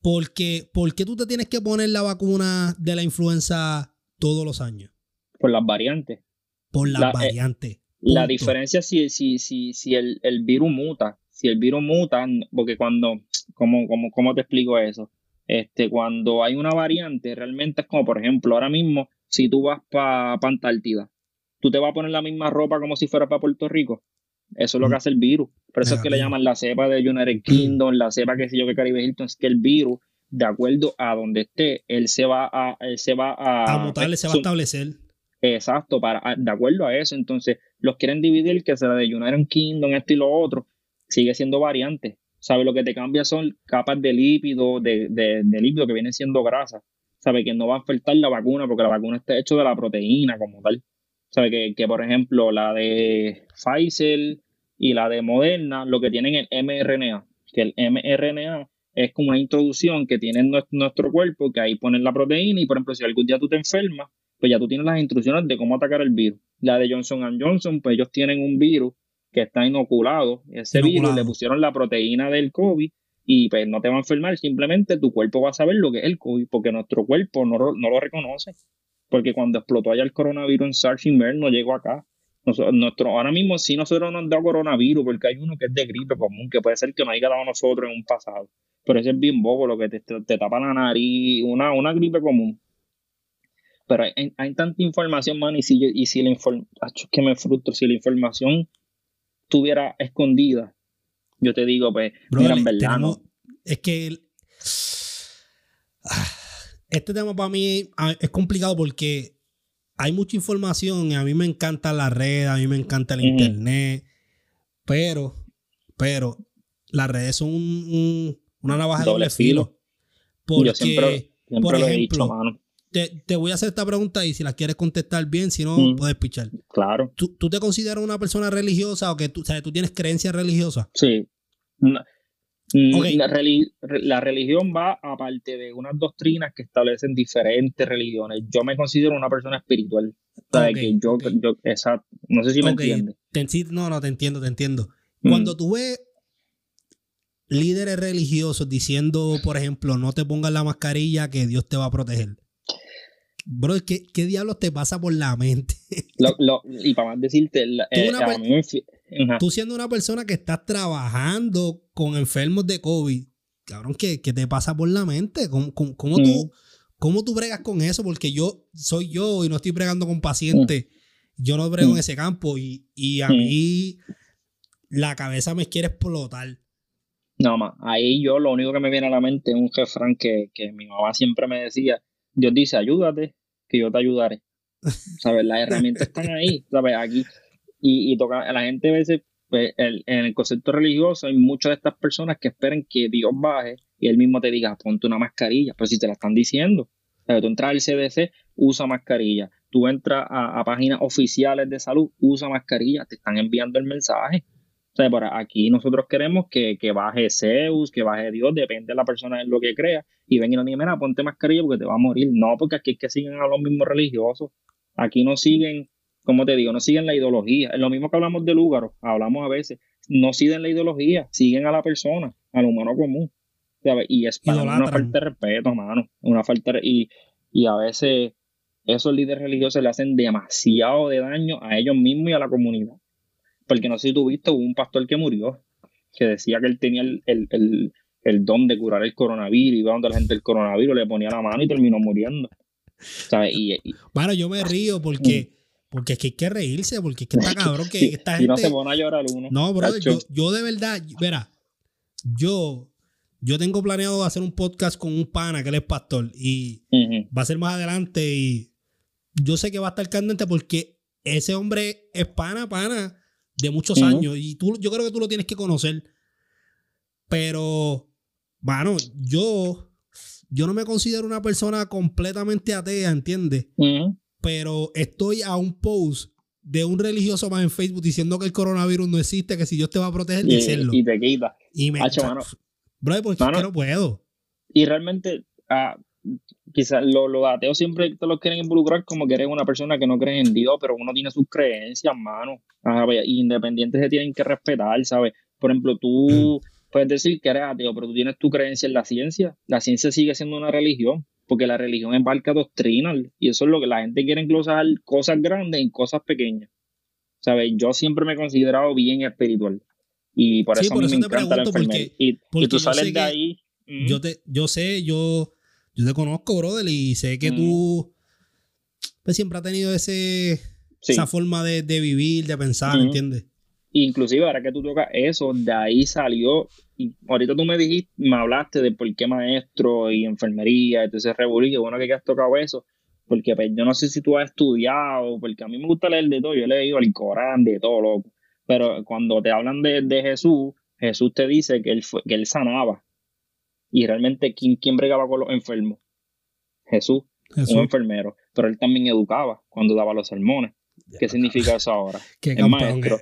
Porque, ¿Por qué tú te tienes que poner la vacuna de la influenza todos los años? Por las variantes. Por las eh, la diferencia si, si, si, si el, virus muta, si el virus muta, porque cuando, ¿cómo, cómo, cómo te explico eso? Este, cuando hay una variante, realmente es como, por ejemplo, ahora mismo, si tú vas para pa Antártida, tú te vas a poner la misma ropa como si fuera para Puerto Rico. Eso es lo que hace el virus. Por eso es que le llaman la cepa de United Kingdom, la cepa que sé yo que Caribe Hilton, es que el virus, de acuerdo a donde esté, él se va a, él se va a, a mutarle, se va a establecer. Exacto, para, de acuerdo a eso. Entonces, los quieren dividir, que sea de United Kingdom, esto y lo otro, sigue siendo variante. ¿Sabes? Lo que te cambia son capas de lípido, de, de, de lípido que vienen siendo grasa. ¿Sabe? Que no va a afectar la vacuna, porque la vacuna está hecha de la proteína como tal. ¿Sabe? Que, que, por ejemplo, la de Pfizer y la de Moderna, lo que tienen el mRNA, que el mRNA es como una introducción que tiene nuestro cuerpo, que ahí ponen la proteína y, por ejemplo, si algún día tú te enfermas, pues ya tú tienes las instrucciones de cómo atacar el virus. La de Johnson Johnson, pues ellos tienen un virus que está inoculado, ese virus le pusieron la proteína del COVID y pues no te va a enfermar, simplemente tu cuerpo va a saber lo que es el COVID, porque nuestro cuerpo no, no lo reconoce porque cuando explotó allá el coronavirus en SARS no llegó acá. nuestro, ahora mismo sí nosotros nos han dado coronavirus porque hay uno que es de gripe común, que puede ser que nos haya dado a nosotros en un pasado. Pero ese es bien bobo, lo que te, tapa la nariz, una, una gripe común. Pero hay, tanta información, man, y si, y si la información, que me frustro, si la información estuviera escondida, yo te digo, pues, mira, en verdad, Es que... Este tema para mí ah, es complicado porque hay mucha información y a mí me encanta la red, a mí me encanta el internet, pero, pero las redes son una navaja de doble filo. Porque, por ejemplo, te, voy a hacer esta pregunta y si la quieres contestar bien, si no, puedes pichar. Claro. ¿Tú, te consideras una persona religiosa o que tú, o tú tienes creencias religiosas? Sí. La, religión va aparte de unas doctrinas que establecen diferentes religiones. Yo me considero una persona espiritual. yo, No sé si me entiendes. no, no, te entiendo, te entiendo. Cuando tú ves líderes religiosos diciendo, por ejemplo, no te pongas la mascarilla que Dios te va a proteger. Bro, ¿qué, qué diablos te pasa por la mente? y para más decirte, eh, tú siendo una persona que estás trabajando con enfermos de COVID, cabrón, ¿qué, te pasa por la mente? ¿Cómo, cómo, tú, ¿Cómo tú bregas con eso? Porque yo soy yo y no estoy bregando con pacientes. Yo no brego en ese campo y, a mí la cabeza me quiere explotar. No, más, ahí yo lo único que me viene a la mente es un refrán que, que mi mamá siempre me decía, Dios dice, ayúdate, que yo te ayudaré. ¿Sabes? Las herramientas están ahí, ¿sabes? Aquí y, y toca, la gente a veces, pues, en el concepto religioso hay muchas de estas personas que esperan que Dios baje y él mismo te diga, ponte una mascarilla, pero si te la están diciendo. tú entras al CDC, usa mascarilla. Tú entras a, páginas oficiales de salud, usa mascarilla. Te están enviando el mensaje. O sea, por aquí nosotros queremos que, que, baje Zeus, que baje Dios, depende de la persona en lo que crea. Y ven y no digan, mira, ponte mascarilla porque te va a morir. No, porque aquí es que siguen a los mismos religiosos. Aquí no siguen como te digo, no siguen la ideología. Es lo mismo que hablamos de Lúgaro, hablamos a veces, no siguen la ideología, siguen a la persona, al humano común. Y es para una falta de respeto, mano. Una falta y, y a veces esos líderes religiosos le hacen demasiado de daño a ellos mismos y a la comunidad. Porque no sé si tú viste, hubo un pastor que murió, que decía que él tenía el, don de curar el coronavirus, iba donde la gente el coronavirus, le ponía la mano y terminó muriendo. Y, bueno, yo me río porque porque es que hay que reírse, porque es que está cabrón que esta gente. Y no se pone a llorar uno. No, bro, yo, de verdad, verá, yo, yo tengo planeado hacer un podcast con un pana que él es pastor y va a ser más adelante y yo sé que va a estar candente porque ese hombre es pana, pana de muchos años y tú, yo creo que tú lo tienes que conocer. Pero, bueno, yo, yo no me considero una persona completamente atea, ¿entiendes? pero estoy a un post de un religioso más en Facebook diciendo que el coronavirus no existe, que si Dios te va a proteger, y, decirlo. Y te quita. Y me Hacho, Bro, ¿por qué no puedo? Y realmente, ah, quizás los ateos siempre te los quieren involucrar como que eres una persona que no cree en Dios, pero uno tiene sus creencias, mano. Independientes se tienen que respetar, ¿sabes? Por ejemplo, tú, puedes decir que eres ateo, pero tú tienes tu creencia en la ciencia. La ciencia sigue siendo una religión, porque la religión embarca doctrina, y eso es lo que la gente quiere englosar cosas grandes en cosas pequeñas. ¿Sabes? Yo siempre me he considerado bien espiritual. Y por eso, a mí me encanta la enfermería. y, tú sales de ahí. Yo, te, yo sé, yo, yo te conozco, brother, y sé que tú pues, siempre has tenido ese, esa forma de, vivir, de pensar, ¿entiendes? Inclusive ahora que tú tocas eso, de ahí salió, y ahorita tú me dijiste, me hablaste de por qué maestro y enfermería, entonces revolví, que bueno que has tocado eso, porque pues, yo no sé si tú has estudiado, porque a mí me gusta leer de todo, yo he leído el Corán, de todo, loco, pero cuando te hablan de, Jesús, Jesús te dice que él, fue, que él sanaba, y realmente, ¿quién, ¿quién bregaba con los enfermos? Jesús, un enfermero, pero él también educaba cuando daba los sermones. ¿Qué significa eso ahora? ¿Qué maestro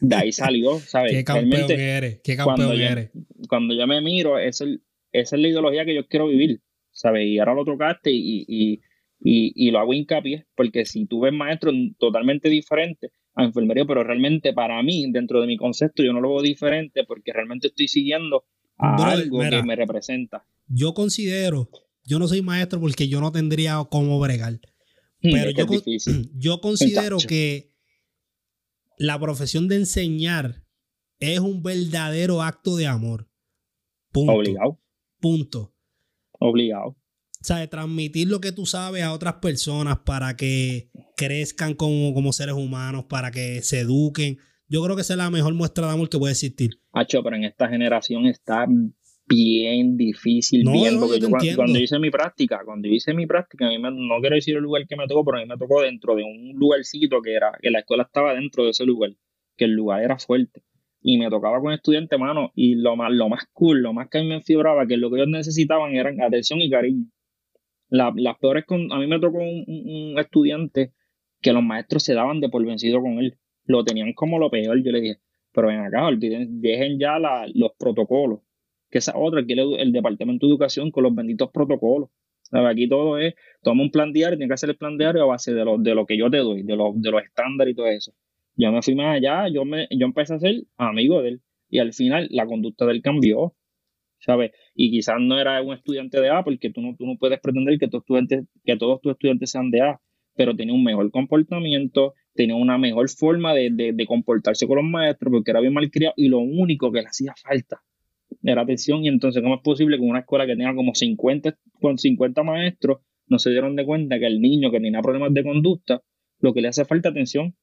de ahí salió, ¿sabes? ¿Qué campeón eres? ¿Qué campeón cuando eres? cuando yo me miro, esa es la ideología que yo quiero vivir, ¿sabes? Y ahora lo tocaste y, y, y, lo hago hincapié, porque si tú ves maestros totalmente diferentes a enfermería, pero realmente para mí, dentro de mi concepto, yo no lo veo diferente porque realmente estoy siguiendo a algo que me representa. Yo considero, yo no soy maestro porque yo no tendría cómo bregar. Pero yo, yo considero que la profesión de enseñar es un verdadero acto de amor. Punto. Obligado. Punto. Obligado. O sea, de transmitir lo que tú sabes a otras personas para que crezcan como, como seres humanos, para que se eduquen. Yo creo que esa es la mejor muestra de amor que puede existir. Hacho, pero en esta generación está bien difícil bien, porque yo, cuando, hice mi práctica, cuando hice mi práctica, a mí no quiero decir el lugar que me tocó, pero a mí me tocó dentro de un lugarcito que era, que la escuela estaba dentro de ese lugar, que el lugar era fuerte. Y me tocaba con estudiantes, mano, y lo más, lo más cool, lo más que a mí me enfibraba, que lo que ellos necesitaban eran atención y cariño. las peores, con, a mí me tocó un, estudiante que los maestros se daban de por vencido con él. Lo tenían como lo peor. Yo le dije, pero ven acá, dejen ya los protocolos que esa otra, que el, Departamento de Educación con los benditos protocolos. Aquí todo es, toma un plan diario, tiene que hacer el plan diario a base de lo, de lo que yo te doy, de, lo, de los estándares y todo eso. Yo me fui más allá, yo, me, yo empecé a ser amigo de él y al final la conducta de él cambió, ¿sabes? Y quizás no era un estudiante de A, porque tú no, tú no puedes pretender que, estudiantes, que todos tus estudiantes sean de A, pero tenía un mejor comportamiento, tenía una mejor forma de, de, de comportarse con los maestros, porque era bien malcriado y lo único que le hacía falta era atención y entonces cómo es posible que una escuela que tenga como 50 con 50 maestros no se dieron de cuenta que el niño que tenía problemas de conducta lo que le hace falta atención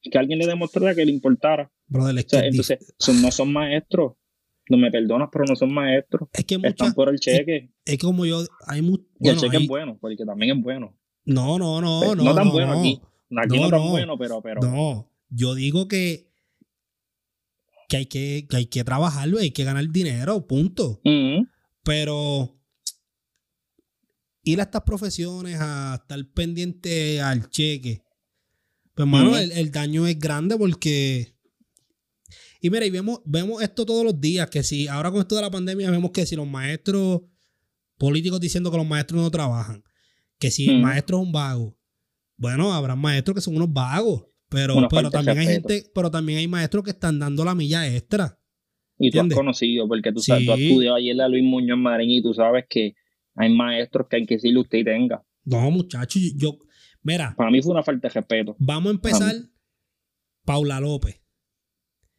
que alguien le demostrara que le importara entonces no son maestros. No me perdonas pero no son maestros. Es que están por el cheque. es, como yo hay y el cheque es bueno porque también es bueno. No no no pues, no no tan bueno aquí aquí no, tan bueno pero pero no yo digo que que hay que, hay que trabajarlo, hay que ganar dinero, punto. Pero ir a estas profesiones a estar pendiente al cheque, pues, hermano, el, daño es grande porque. Y mira, y vemos, vemos esto todos los días, que si ahora con esto de la pandemia vemos que si los maestros políticos diciendo que los maestros no trabajan, que si el maestro es un vago, bueno, habrá maestros que son unos vagos. Pero, pero también hay gente, pero también hay maestros que están dando la milla extra. Y tú has conocido, porque tú, sabes, tú has estudiado ayer la Luis Muñoz Marín y tú sabes que hay maestros que hay que decirle usted y tenga. No, muchachos, yo, mira. Para mí fue una falta de respeto. Vamos a empezar. Paula López.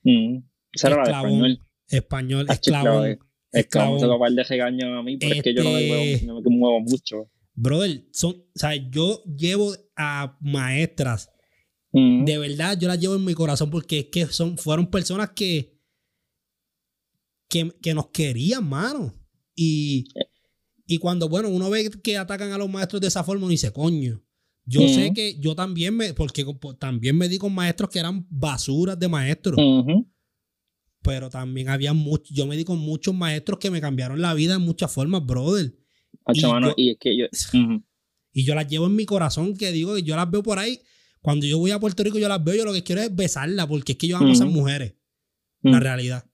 Mm, esa era la de español. Español, esclavo. Esclavo. Se va de regaño a mí, pero es que yo no me, muevo, no me muevo mucho. Brother, son, o sea, yo llevo a maestras de verdad, yo las llevo en mi corazón porque es que son, fueron personas que, que, nos querían, mano. Y, y cuando, bueno, uno ve que atacan a los maestros de esa forma, uno dice, coño. Yo sé que yo también me, porque también me di con maestros que eran basuras de maestros. Pero también había muchos, yo me di con muchos maestros que me cambiaron la vida en muchas formas, brother. y, y es que yo... Y yo las llevo en mi corazón, que digo, que yo las veo por ahí cuando yo voy a Puerto Rico, yo las veo, yo lo que quiero es besarla, porque es que yo amo a esas mujeres. La realidad.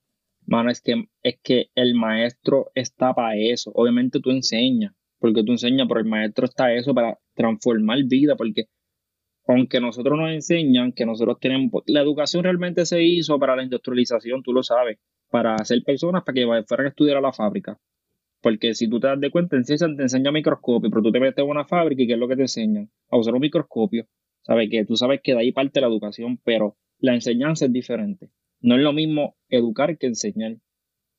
Mano, es que, es que el maestro está para eso. Obviamente tú enseñas, porque tú enseñas, pero el maestro está eso para transformar vida, porque aunque nosotros nos enseñan que nosotros tenemos, la educación realmente se hizo para la industrialización, tú lo sabes, para hacer personas para que fueran a estudiar a la fábrica. Porque si tú te das de cuenta, en ciencia te enseña microscopio, pero tú te metes en una fábrica y ¿qué es lo que te enseñan? A usar un microscopio. ¿Sabes? Que tú sabes que de ahí parte la educación, pero la enseñanza es diferente. No es lo mismo educar que enseñar.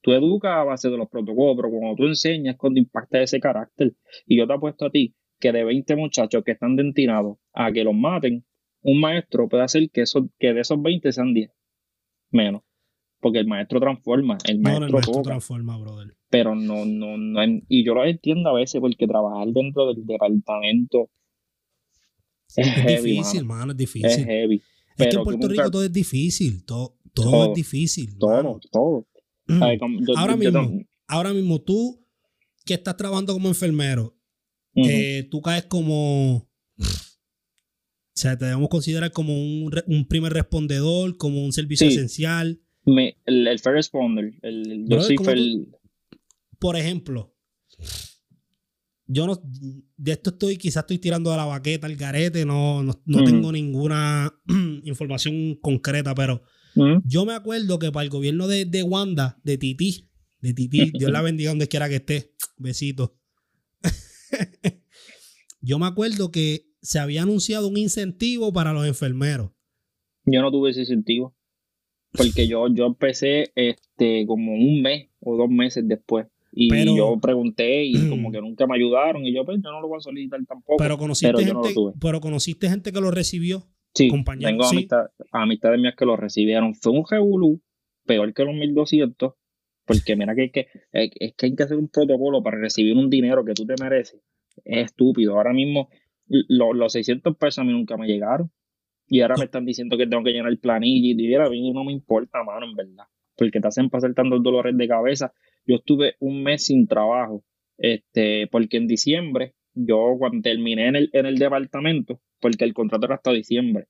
Tú educas a base de los protocolos, pero cuando tú enseñas, cuando impacta ese carácter. Y yo te apuesto a ti que de 20 muchachos que están destinados a que los maten, un maestro puede hacer que, eso, que de esos 20 sean 10 menos. Porque el maestro transforma, el maestro, no, el maestro transforma, brother. Pero no, no, no, y yo lo entiendo a veces porque trabajar dentro del departamento es, difícil, mano. es difícil. Es heavy. Es que en Puerto Rico todo es difícil, todo, todo, es difícil. Todo, todo. Mm. ahora, mismo, ahora mismo tú que estás trabajando como enfermero, eh, tú caes como... O sea, te debemos considerar como un, un primer respondedor, como un servicio esencial. El, el, first responder. El, yo soy Por ejemplo, yo no, de esto estoy, quizás estoy tirando de la baqueta al garete, no, no, tengo ninguna información concreta, pero yo me acuerdo que para el gobierno de, de Wanda, de Titi, de Titi, Dios la bendiga donde quiera que esté, besito. yo me acuerdo que se había anunciado un incentivo para los enfermeros. Yo no tuve ese incentivo, porque yo, yo empecé este, como un mes o dos meses después. Y yo pregunté y como que nunca me ayudaron y yo pues yo no lo voy a solicitar tampoco. Pero conociste, gente, pero conociste gente que lo recibió. Sí, tengo amistades mías que lo recibieron. Fue un revolú peor que los 1200 porque mira que, que, es que hay que hacer un protocolo para recibir un dinero que tú te mereces. Es estúpido. Ahora mismo los 600 pesos a mí nunca me llegaron. Y ahora me están diciendo que tengo que llenar el planilla y a mí no me importa, mano, en verdad. Porque te hacen pasar tantos dolores de cabeza yo estuve un mes sin trabajo, este, porque en diciembre, yo cuando terminé en el, en el departamento, porque el contrato era hasta diciembre,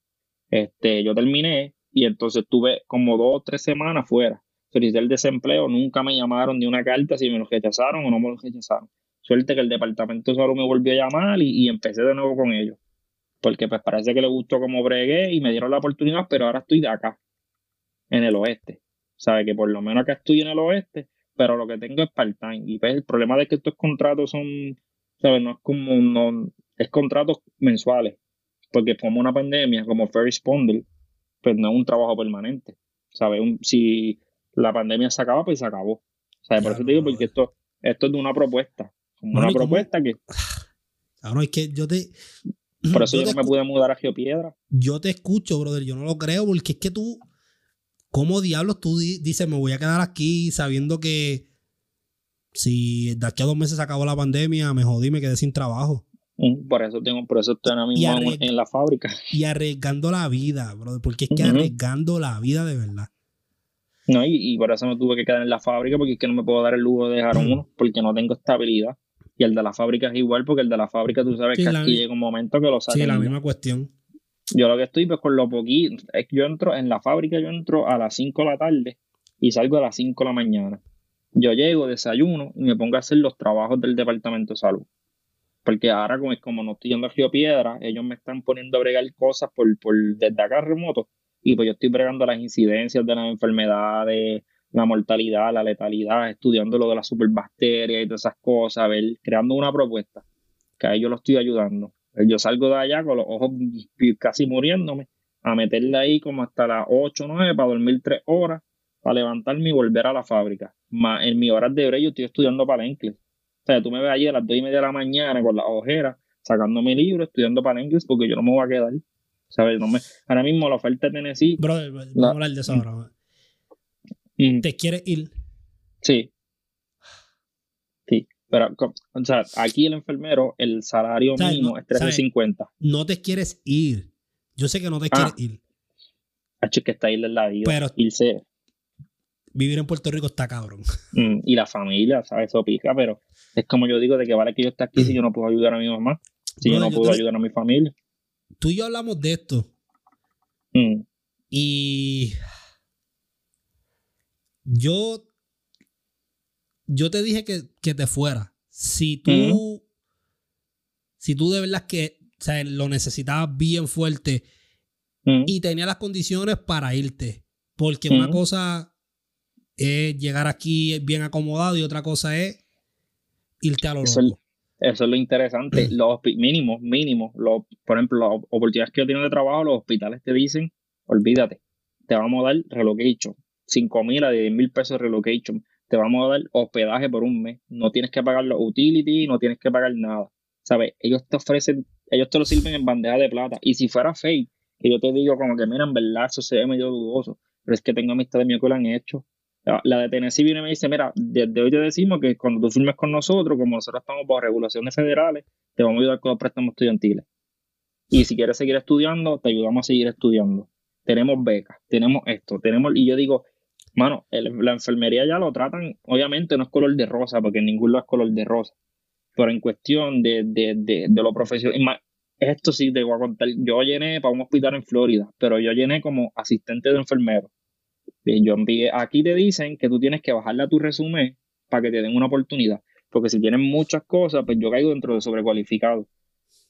este, yo terminé y entonces estuve como dos o tres semanas fuera. Solicité el desempleo, nunca me llamaron ni una carta si me lo rechazaron o no me lo rechazaron. Suerte que el departamento solo me volvió a llamar y, y empecé de nuevo con ellos. Porque pues parece que le gustó como bregué y me dieron la oportunidad, pero ahora estoy de acá, en el oeste. Sabe que por lo menos acá estoy en el oeste pero lo que tengo es part-time. Y pues el problema de que estos contratos son, ¿sabes? No es como, no, es contratos mensuales, porque como una pandemia, como Fair Responder, pues no es un trabajo permanente, ¿sabes? si la pandemia se acaba, pues se acabó. ¿Sabes? Por eso te digo, porque esto, esto es de una propuesta, como una propuesta que... Claro, es que yo te... Por eso yo, no me pude mudar a Geopiedra. Yo te escucho, brother, yo no lo creo, porque es que tú ¿Cómo diablos tú dices, me voy a quedar aquí sabiendo que si de aquí a dos meses se acabó la pandemia, me jodí, me quedé sin trabajo? Mm, por eso tengo, por eso estoy ahora mismo en la fábrica. Y arriesgando la vida, brother, porque es que arriesgando la vida de verdad. No, y, por eso me tuve que quedar en la fábrica, porque es que no me puedo dar el lujo de dejar uno, porque no tengo estabilidad. Y el de la fábrica es igual, porque el de la fábrica tú sabes que aquí llega un momento que lo salen. Sí, la misma cuestión. Yo lo que estoy pues con lo poquito, es que yo entro en la fábrica, yo entro a las 5 de la tarde y salgo a las 5 de la mañana. Yo llego, desayuno y me pongo a hacer los trabajos del departamento de salud. Porque ahora como, como no estoy yendo a Río Piedra, ellos me están poniendo a bregar cosas por, por desde acá remoto. Y pues yo estoy bregando las incidencias de las enfermedades, la mortalidad, la letalidad, estudiando lo de las superbacterias y todas esas cosas, ver, creando una propuesta que a ellos lo estoy ayudando. Pues yo salgo de allá con los ojos casi muriéndome, a meterle ahí como hasta las 8 o 9 para dormir 3 horas, para levantarme y volver a la fábrica. Más en mis horas de break yo estoy estudiando inglés. O sea, tú me ves allí a las 2 y media de la mañana con las ojeras, sacando mi libro, estudiando inglés, porque yo no me voy a quedar. ¿Sabes? No me, ahora mismo la oferta de Tennessee. Brother, vamos a hablar de eso ahora. Mm. ¿Te quieres ir? Sí. Pero, o sea, aquí el enfermero, el salario mínimo es 13.50. No te quieres ir. Yo sé que no te quieres ah. ir. Hacho, que está ahí la vida. Pero irse. Vivir en Puerto Rico está cabrón. Mm, y la familia, ¿sabes? Eso pica, pero es como yo digo, de que vale que yo esté aquí si yo no puedo ayudar a mi mamá. Si yo no puedo ayudar a mi familia. Tú y yo hablamos de esto. Mm. Y yo yo te dije que, te fuera. Si tú, si tú de verdad que lo necesitabas bien fuerte y tenías las condiciones para irte. Porque una cosa es llegar aquí bien acomodado y otra cosa es irte a lo eso, loco. eso es lo interesante. los mínimos, mínimos, los, por ejemplo, las oportunidades que yo tengo de trabajo, los hospitales te dicen, olvídate, te vamos a dar relocation, 5 mil a 10 mil pesos de relocation, te vamos a dar hospedaje por un mes, no tienes que pagar los utilities, no tienes que pagar nada. ¿Sabes? Ellos te ofrecen, ellos te lo sirven en bandeja de plata. Y si fuera fake, que yo te digo como que, mira, en verdad, eso se ve medio dudoso, pero es que tengo amistades mías que lo han hecho. La de Tennessee viene y me dice, mira, desde hoy te decimos que cuando tú firmes con nosotros, como nosotros estamos bajo regulaciones federales, te vamos a ayudar con los préstamos estudiantiles. Y si quieres seguir estudiando, te ayudamos a seguir estudiando. Tenemos becas, tenemos esto, tenemos, y yo digo, mano, la enfermería ya lo tratan, obviamente no es color de rosa, porque en ningún lado es color de rosa, pero en cuestión de, de, de, de lo profesional, esto sí te voy a contar, yo llené para un hospital en Florida, pero yo llené como asistente de enfermero. Yo envié, aquí te dicen que tú tienes que bajarle a tu resumen para que te den una oportunidad, porque si tienes muchas cosas, pues yo caigo dentro de sobrecualificado.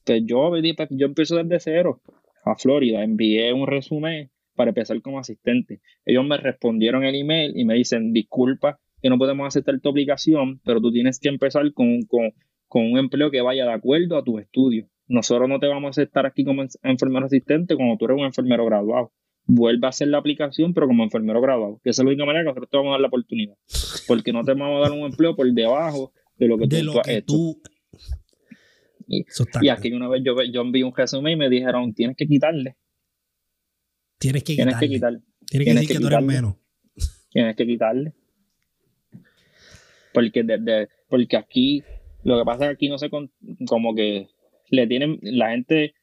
Pues yo, pues yo empiezo desde cero a Florida, envié un resumen para empezar como asistente. Ellos me respondieron el email y me dicen, disculpa que no podemos aceptar tu aplicación, pero tú tienes que empezar con, con, con un empleo que vaya de acuerdo a tus estudios. Nosotros no te vamos a aceptar aquí como enfermero asistente como tú eres un enfermero graduado. Vuelve a hacer la aplicación, pero como enfermero graduado. Que esa es la única manera que nosotros te vamos a dar la oportunidad. Porque no te vamos a dar un empleo por debajo de lo que tú, has hecho. Y, aquí una vez yo, yo envié un resumen y me dijeron, tienes que quitarle Tienes que quitarle. Tienes que quitarle. Tienes que decir que, tú eres menos. Tienes que quitarle. Porque, de, porque aquí, lo que pasa es que aquí no sé, como que le tienen, la gente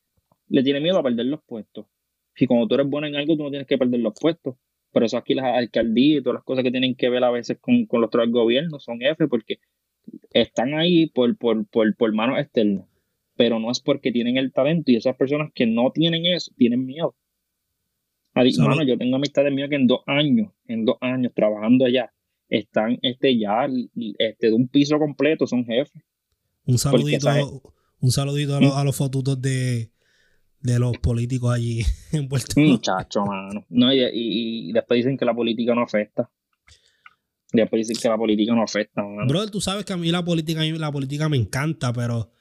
le tiene miedo a perder los puestos. Y cuando tú eres bueno en algo, tú no tienes que perder los puestos. Por eso aquí las alcaldías y todas las cosas que tienen que ver a veces con, con los tres gobiernos son F, porque están ahí por, por, por, por manos externas. Pero no es porque tienen el talento y esas personas que no tienen eso, tienen miedo yo tengo amistades mías que en dos años, en dos años trabajando allá, están este, ya este, de un piso completo, son jefes. Un saludito, un saludito a, los, a los fotutos de, de los políticos allí en Puerto Rico. Muchacho, mano. No, y, después dicen que la política no afecta. Después dicen que la política no afecta, mano. Brother, tú sabes que a mí la política, la política me encanta, pero.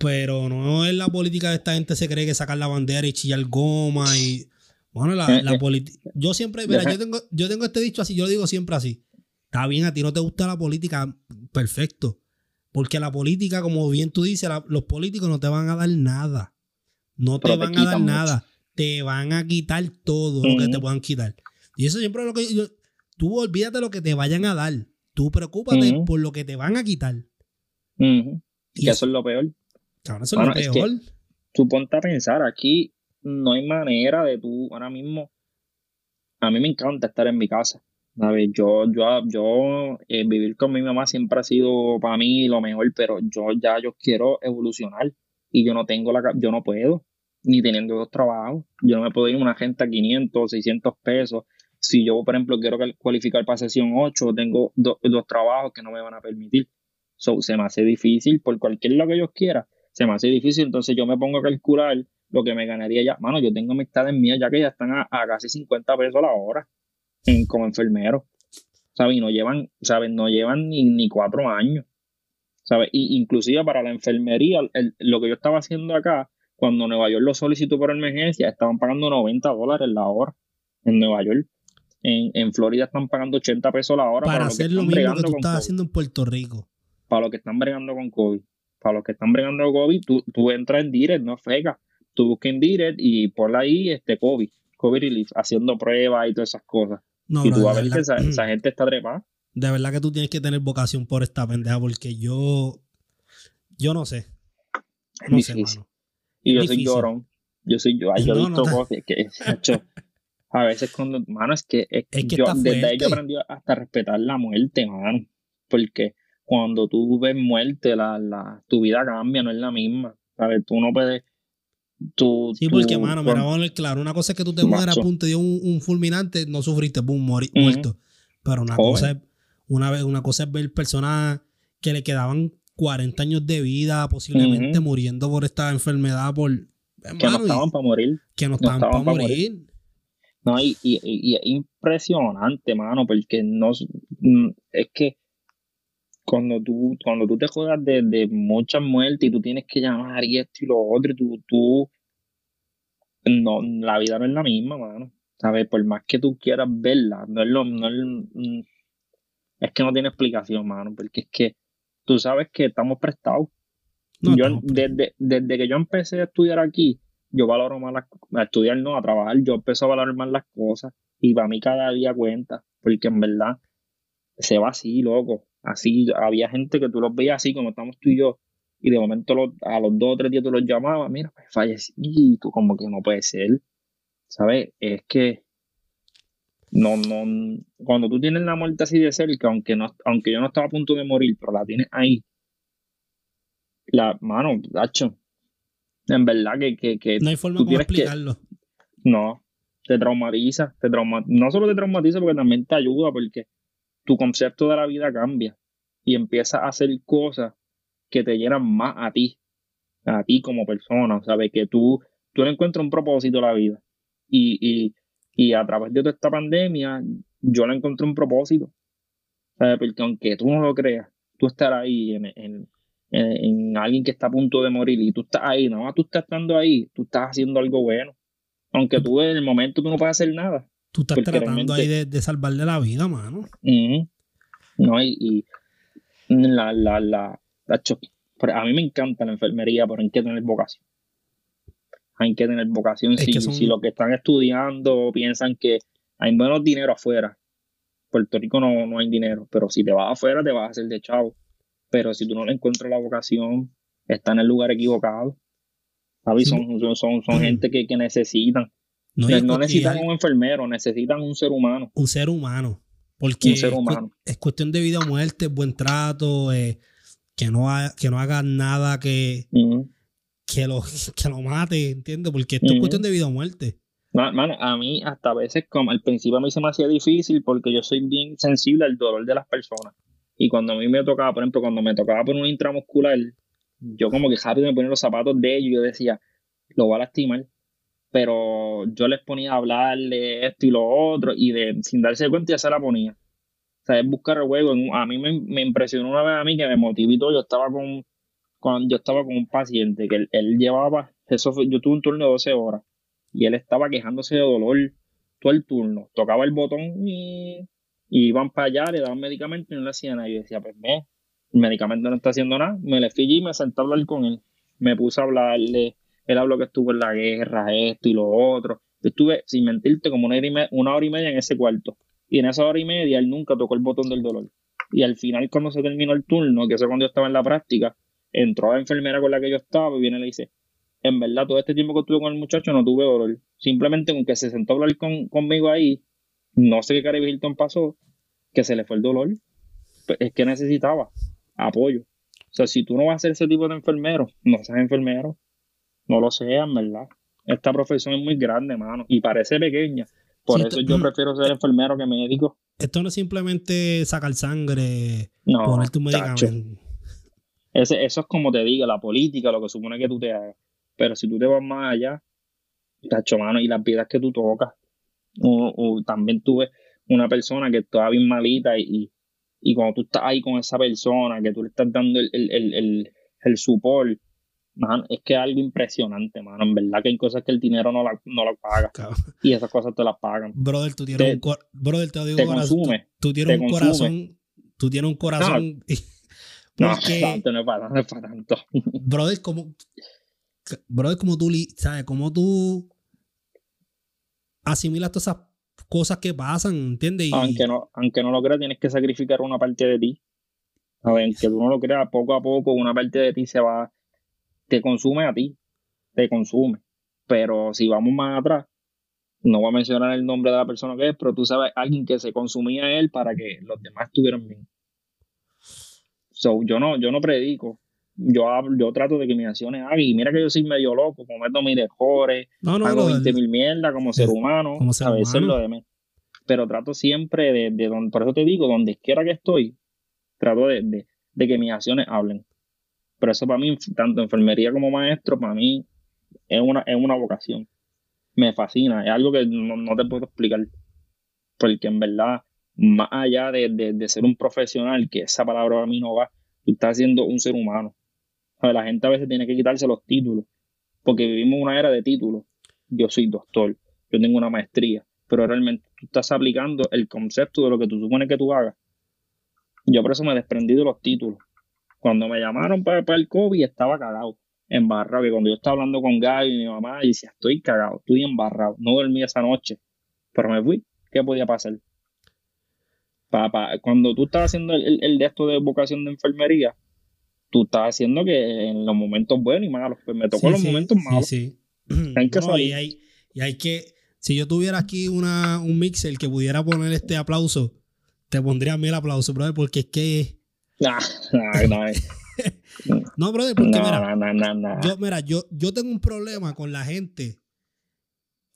Pero no es la política de esta gente se cree que sacar la bandera y chillar goma y. Bueno, la, eh, eh, política. Yo siempre, mira, yo tengo, yo tengo este dicho así, yo lo digo siempre así. Está bien, a ti no te gusta la política, perfecto. Porque la política, como bien tú dices, los políticos no te van a dar nada. No te van a dar nada. Te van a quitar todo lo que te puedan quitar. Y eso siempre es lo que yo. Tú olvídate de lo que te vayan a dar. Tú preocúpate por lo que te van a quitar. Y eso es lo peor. Eso es lo peor. tú ponte a pensar, aquí no hay manera de tú ahora mismo. A mí me encanta estar en mi casa. Yo, yo, yo eh, vivir con mi mamá siempre ha sido para mí lo mejor, pero yo ya yo quiero evolucionar y yo no tengo la, yo no puedo, ni teniendo dos trabajos. Yo no me puedo ir a una gente a 500, 600 pesos. Si yo, por ejemplo, quiero cualificar para sesión 8, tengo dos trabajos que no me van a permitir. se me hace difícil por cualquier lo que yo quiera. Se me hace difícil, entonces yo me pongo a calcular lo que me ganaría ya. Mano, yo tengo amistades mías ya que ya están a, casi 50 pesos a la hora como enfermero. ¿Sabes? Y no llevan, ¿sabes? No llevan ni, ni cuatro años. ¿Sabes? Y inclusive para la enfermería, lo que yo estaba haciendo acá, cuando Nueva York lo solicitó por emergencia, estaban pagando 90 dólares la hora en Nueva York. En, en Florida están pagando 80 pesos la hora. Para, hacer lo mismo que tú estás haciendo en Puerto Rico. Para los que están bregando con COVID. Para los que están bregando COVID, tú, tú entras en direct, no fega tú busques en Direct y por ahí este COVID, COVID Relief, haciendo pruebas y todas esas cosas. y tú vas a ver que esa, gente está trepada. De verdad que tú tienes que tener vocación por esta pendeja, porque yo, yo no sé. No sé, mano. Y yo soy llorón. Yo soy yo. Yo he visto cosas que, hecho, a veces cuando, mano, es que, es, que yo, desde ahí yo aprendí hasta respetar la muerte, mano. Porque cuando tú ves muerte, la, la, tu vida cambia, no es la misma. ¿Sabes? Tú no puedes sí, porque, mano, mira, vamos a ver claro. Una cosa es que tú te mueras, pum, te dio un, fulminante, no sufriste, pum, muerto. Pero una cosa, es, una, una cosa es ver personas que le quedaban 40 años de vida, posiblemente muriendo por esta enfermedad, por. que no estaban para morir. Que no estaban, para morir. No, y, y, es impresionante, mano, porque no es que cuando tú, cuando tú te juegas de, de muchas muertes y tú tienes que llamar y esto y lo otro, y tú, tú no, la vida no es la misma, mano. ¿Sabes? Por más que tú quieras verla, no es lo, no es, mm, es que no tiene explicación, mano, porque es que tú sabes que estamos prestados. yo, desde, desde que yo empecé a estudiar aquí, yo valoro más las a estudiar, no, a trabajar, yo empecé a valorar más las cosas y para mí cada día cuenta, porque en verdad se va así, loco. Así, había gente que tú los veías así como estamos tú y yo, y de momento a los dos o tres días tú los llamabas, mira, pues fallecí, y tú como que no puede ser, ¿sabes? Es que no, no, cuando tú tienes la muerte así de cerca, aunque no, aunque yo no estaba a punto de morir, pero la tienes ahí, la mano, tacho, en verdad que, que, no hay forma explicarlo. no, te traumatiza, te trauma, no solo te traumatiza porque también te ayuda porque tu concepto de la vida cambia y empiezas a hacer cosas que te llenan más a ti, a ti como persona, ¿sabes? Que tú, tú le encuentras un propósito a la vida y, y y a través de toda esta pandemia, yo le encontré un propósito. Porque aunque tú no lo creas, tú estar ahí en, alguien que está a punto de morir y tú estás ahí, no, tú estás estando ahí, tú estás haciendo algo bueno. Aunque tú en el momento tú no puedes hacer nada. Tú estás tratando ahí de, salvarle la vida, mano. No, y, la, la, la, a mí me encanta la enfermería, pero hay que tener vocación hay que tener vocación. si, si los que están estudiando piensan que hay menos dinero afuera, Puerto Rico no, no hay dinero, pero si te vas afuera te vas a hacer de chavo. Pero si tú no le encuentras la vocación, está en el lugar equivocado. Son, son, son, gente que, necesitan. No, necesitan un enfermero, necesitan un ser humano. Un ser humano. Porque Es, cuestión de vida o muerte, buen trato, eh, que, no que no hagan nada que, que lo, que lo mate, ¿entiendes? Porque esto es cuestión de vida o muerte. Mano, a mí hasta a veces, como al principio a mí se me hacía difícil porque yo soy bien sensible al dolor de las personas. Y cuando a mí me tocaba, por ejemplo, cuando me tocaba poner un intramuscular, yo como que rápido me ponía los zapatos de ellos y yo decía, lo voy a lastimar. Pero yo les ponía a hablarle esto y lo otro y de, sin darse cuenta ya se la ponía. O sea, es buscar el juego. A mí me, me impresionó una vez a mí que me motivó. Yo estaba con cuando yo estaba con un paciente que él, llevaba, eso yo tuve un turno de 12 horas y él estaba quejándose de dolor todo el turno. Tocaba el botón y, iban para allá, le daban medicamento y no le hacían nada. Y yo decía, pues me, el medicamento no está haciendo nada. Me le fui y me senté a hablar con él. Me puse a hablarle. Él habló que estuvo en la guerra, esto y lo otro. Yo estuve, sin mentirte, como una hora, y media, en ese cuarto. Y en esa hora y media él nunca tocó el botón del dolor. Y al final, cuando se terminó el turno, que eso cuando yo estaba en la práctica, entró a la enfermera con la que yo estaba y viene y le dice, en verdad todo este tiempo que estuve con el muchacho no tuve dolor. Simplemente con que se sentó a hablar con, conmigo ahí, no sé qué Caribe Hilton pasó, que se le fue el dolor. Pues, es que necesitaba apoyo. O sea, si tú no vas a ser ese tipo de enfermero, no seas enfermero. No lo seas, ¿verdad? Esta profesión es muy grande, mano, y parece pequeña. Por eso yo prefiero ser enfermero que médico. Esto no es simplemente sacar sangre, no, poner tu medicamento. Ese, eso es como te diga, la política, lo que supone que tú te hagas. Pero si tú te vas más allá, tacho mano, y las vidas que tú tocas. O, también tuve una persona que estaba bien malita y, y, cuando tú estás ahí con esa persona, que tú le estás dando el, el, el, el, support, es que es algo impresionante, mano. En verdad que hay cosas que el dinero no la, no la paga. Y esas cosas te las pagan. Brother, tú tienes un, brother, te digo te consume, tú, tienes un corazón. Tú tienes un corazón. No, tanto, no es para, no es para tanto. Brother, como, brother, como tú, ¿sabes? Como tú asimilas todas esas cosas que pasan, ¿entiendes? aunque, no, aunque no lo creas, tienes que sacrificar una parte de ti. A ver, que tú no lo creas, poco a poco una parte de ti se va, te consume a ti, te consume. Pero si vamos más atrás, no voy a mencionar el nombre de la persona que es, pero tú sabes, alguien que se consumía a él para que los demás estuvieran bien. So, yo no, yo no predico. Yo, yo trato de que mis acciones hagan. Y mira que yo soy medio loco, cometo mis mejores, no, no, hago 20 mil mierda como ser humano. a veces lo de Pero trato siempre de, de donde, por eso te digo, donde quiera que estoy, trato de, de, que mis acciones hablen. Pero eso para mí, tanto enfermería como maestro, para mí es una, es una vocación. me fascina. Es algo que no, te puedo explicar. Porque en verdad, más allá de, ser un profesional, que esa palabra a mí no va, tú estás siendo un ser humano. la gente a veces tiene que quitarse los títulos, porque vivimos una era de títulos. Yo soy doctor, yo tengo una maestría, pero realmente tú estás aplicando el concepto de lo que tú supones que tú hagas. Yo por eso me desprendí de los títulos. Cuando me llamaron para, para el COVID estaba cagado embarrado. Que cuando yo estaba hablando con Gaby y mi mamá, y decía, estoy cagado, estoy embarrado. No dormí esa noche, pero me fui. ¿Qué podía pasar? Papá, cuando tú estás haciendo el, el, de esto de vocación de enfermería, tú estás haciendo que en los momentos buenos y malos, pues me tocó los momentos malos. Sí, hay que y, hay, y hay que, si yo tuviera aquí una, un mixer que pudiera poner este aplauso, te pondría a mí el aplauso, brother, porque es que... Nah, nah, nah. no, brother, porque mira, yo, mira yo, yo tengo un problema con la gente.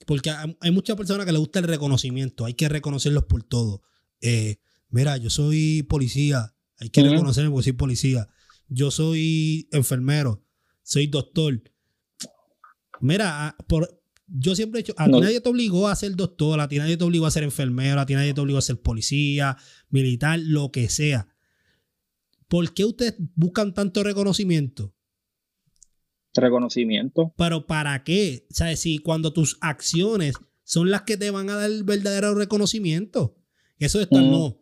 Porque hay muchas personas que les gusta el reconocimiento. Hay que reconocerlos por todo. Eh, mira, yo soy policía. Hay que reconocerme porque soy policía. Yo soy enfermero. Soy doctor. Mira, por, yo siempre he dicho, a ti nadie te obligó a ser doctor, a ti nadie te obligó a ser enfermero, a ti nadie te obligó a ser policía, militar, lo que sea. ¿Por qué ustedes buscan tanto reconocimiento? Reconocimiento. Pero ¿para qué? O sea, si cuando tus acciones son las que te van a dar el verdadero reconocimiento. Eso de estar, mm. no,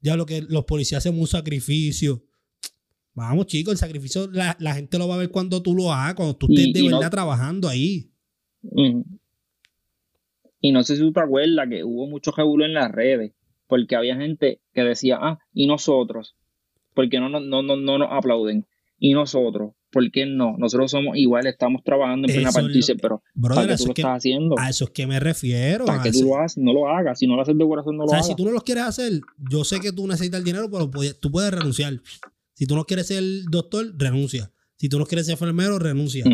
ya lo que los policías hacen un sacrificio. Vamos, chicos, el sacrificio la, gente lo va a ver cuando tú lo hagas, cuando tú estés de verdad trabajando ahí. Y no sé si tú te acuerdas que hubo mucho revuelo en las redes, porque había gente que decía, ah, y nosotros, porque no, no, no, no, nos aplauden. Y nosotros, ¿por qué no? Nosotros somos iguales, estamos trabajando en plena partida, pero ¿para qué tú lo estás haciendo? A eso es que me refiero. ¿Para qué tú lo haces? No lo hagas. Si no lo haces de corazón, no lo hagas. Si tú no lo quieres hacer, yo sé que tú necesitas el dinero, pero tú puedes renunciar. Si tú no quieres ser doctor, renuncia. Si tú no quieres ser enfermero, renuncia.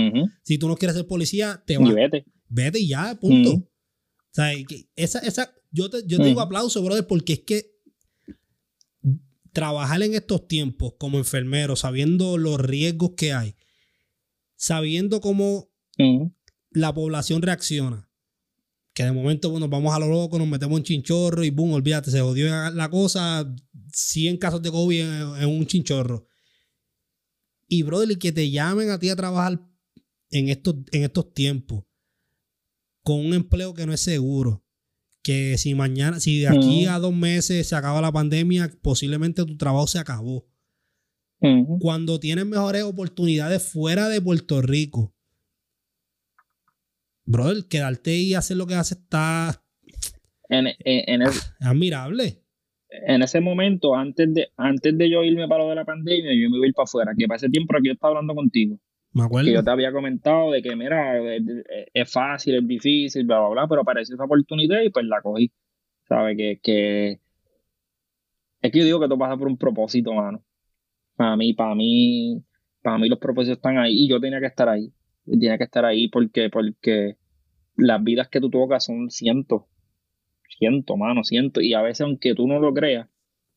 Si tú no quieres ser policía, te vas. vete. Vete y ya, punto. O sea, esa, esa, yo te, yo te digo aplauso, brother, porque es que trabajar en estos tiempos como enfermero, sabiendo los riesgos que hay, sabiendo cómo la población reacciona, que de momento bueno, vamos a lo loco, nos metemos en chinchorro y boom, olvídate, se jodió la cosa, 100 casos de COVID en, un chinchorro. Y brother, que te llamen a ti a trabajar en estos, en estos tiempos con un empleo que no es seguro, que si mañana, si de aquí a dos meses se acaba la pandemia, posiblemente tu trabajo se acabó. Cuando tienes mejores oportunidades fuera de Puerto Rico, brother, quedarte y hacer lo que haces está admirable. En ese momento, antes de, antes de yo irme para lo de la pandemia, yo me iba a ir para afuera, que para ese tiempo aquí yo estaba hablando contigo. Que yo te había comentado de que, mira, es, fácil, es difícil, bla, bla, bla, pero apareció esa oportunidad y pues la cogí. ¿Sabes? Que, que es que yo digo que tú pasa por un propósito, mano. Para mí, para mí, para mí los propósitos están ahí y yo tenía que estar ahí. tenía que estar ahí porque, porque las vidas que tú tocas son cientos. Cientos, mano, cientos. Y a veces, aunque tú no lo creas,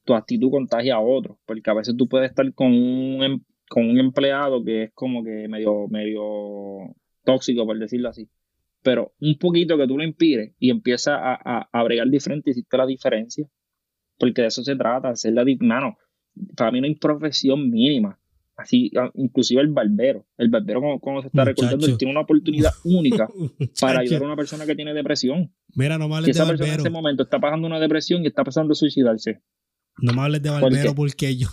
tu actitud contagia a otros. Porque a veces tú puedes estar con un, con un empleado que es como que medio, medio tóxico, por decirlo así. Pero un poquito que tú lo impires y empiezas a, a, a bregar diferente, hiciste la diferencia. Porque de eso se trata, hacer la mano. Para mí no hay profesión mínima. Así, inclusive el barbero. El barbero cuando, se está recordando, tiene una oportunidad única para ayudar a una persona que tiene depresión. Mira, no me hables de esa persona en ese momento está pasando una depresión y está pasando a suicidarse. No me hables de barbero porque yo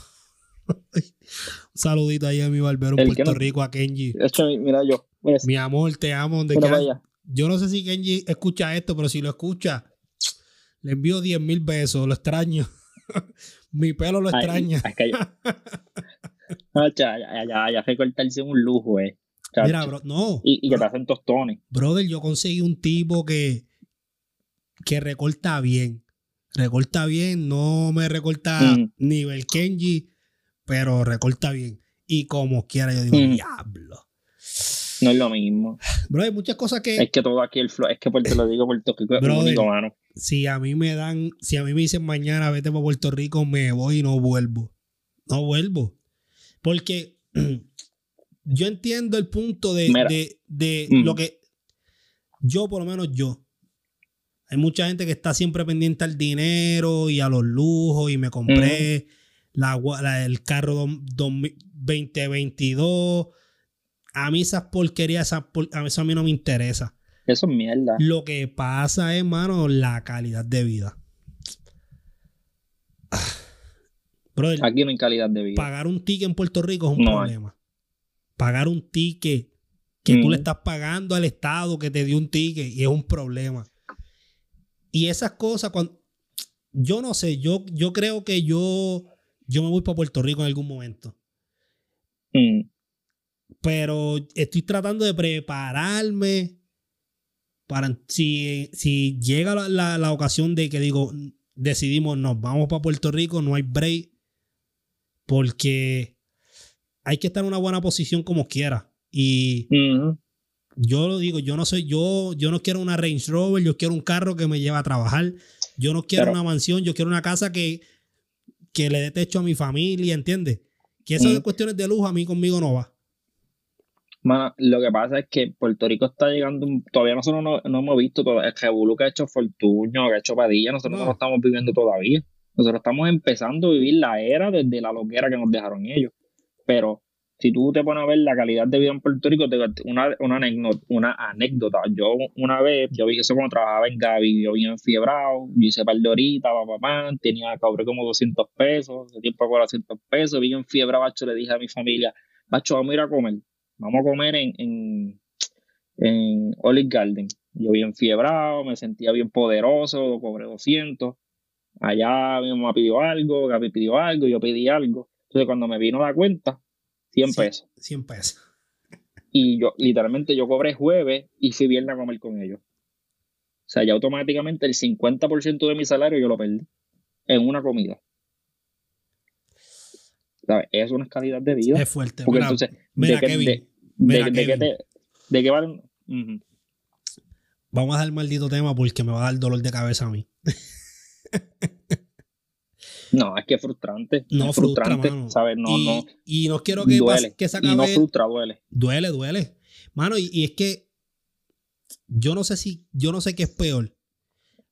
saludito ahí a mi barbero en Puerto Rico, a Kenji. mira yo. Mi amor, te amo. Donde Yo no sé si Kenji escucha esto, pero si lo escucha, le envío 10 mil besos. Lo extraño. mi pelo lo extraña. ya, ya, ya, ya, recortarse un lujo, eh. Mira, bro, no. Y, que te hacen tostones. Brother, yo conseguí un tipo que, que recorta bien. Recorta bien, no me recorta mm. nivel Kenji pero recorta bien. Y como quiera, yo digo, diablo. No es lo mismo. Bro, hay muchas cosas que. Es que todo aquí el flow, es que te lo digo Puerto Rico es único, mano. Si a mí me dan, si a mí me dicen mañana vete para Puerto Rico, me voy y no vuelvo. No vuelvo. Porque yo entiendo el punto de, de, de lo que. yo por lo menos yo, hay mucha gente que está siempre pendiente al dinero y a los lujos y me compré la, el carro 2022. A mí esas porquerías, a eso a mí no me interesa. Eso es mierda. Lo que pasa es, hermano, la calidad de vida. Aquí no hay calidad de vida. Pagar un ticket en Puerto Rico es un problema. Pagar un ticket que tú le estás pagando al Estado que te dio un ticket y es un problema. Y esas cosas, cuando, yo no sé, yo, yo creo que yo, yo me voy para Puerto Rico en algún momento. Mm. Pero estoy tratando de prepararme para si, si llega la, ocasión de que digo, decidimos, nos vamos para Puerto Rico, no hay break, porque hay que estar en una buena posición como quiera. Y yo lo digo, yo no soy, yo, yo no quiero una Range Rover, yo quiero un carro que me lleve a trabajar. Yo no quiero una mansión, yo quiero una casa que, que le dé techo a mi familia, ¿entiendes? Que esas cuestiones de lujo a mí conmigo no va. lo que pasa es que Puerto Rico está llegando, todavía nosotros no, no hemos visto todo, el revolú que ha hecho Fortuño, que ha hecho Padilla, nosotros no. lo estamos viviendo todavía. Nosotros estamos empezando a vivir la era desde la loquera que nos dejaron ellos. Pero si tú te pones a ver la calidad de vida en Puerto Rico, una, una, anécdota, una anécdota. Yo una vez, yo vi eso cuando trabajaba en Gaby, yo vi enfiebrado, yo hice par de horitas, papá, tenía, cobré como 200 pesos, de tiempo con 200 pesos, vi enfiebrado, bacho, le dije a mi familia, bacho, vamos a ir a comer, vamos a comer en, en, en Olive Garden. Yo vi enfiebrado, me sentía bien poderoso, cobré 200. Allá mi mamá pidió algo, Gaby pidió algo, yo pedí algo. Entonces cuando me vino la cuenta, 100 pesos. 100 pesos. Y yo, literalmente, yo cobré jueves y fui viernes a comer con ellos. O sea, ya automáticamente el 50% de mi salario yo lo perdí en una comida. ¿Sabes? Es una calidad de vida. Es fuerte. Porque entonces, mira, de, Kevin, de, mira, de, Kevin. de, de qué valen. Vamos a dar el maldito tema porque me va a dar dolor de cabeza a mí. No, es que es frustrante. No, es frustrante, ¿sabes? No, y, no. Y no quiero que, duele. que se acabe. Y no frustra, duele. Duele, duele. Mano, y, es que yo no sé si, yo no sé qué es peor.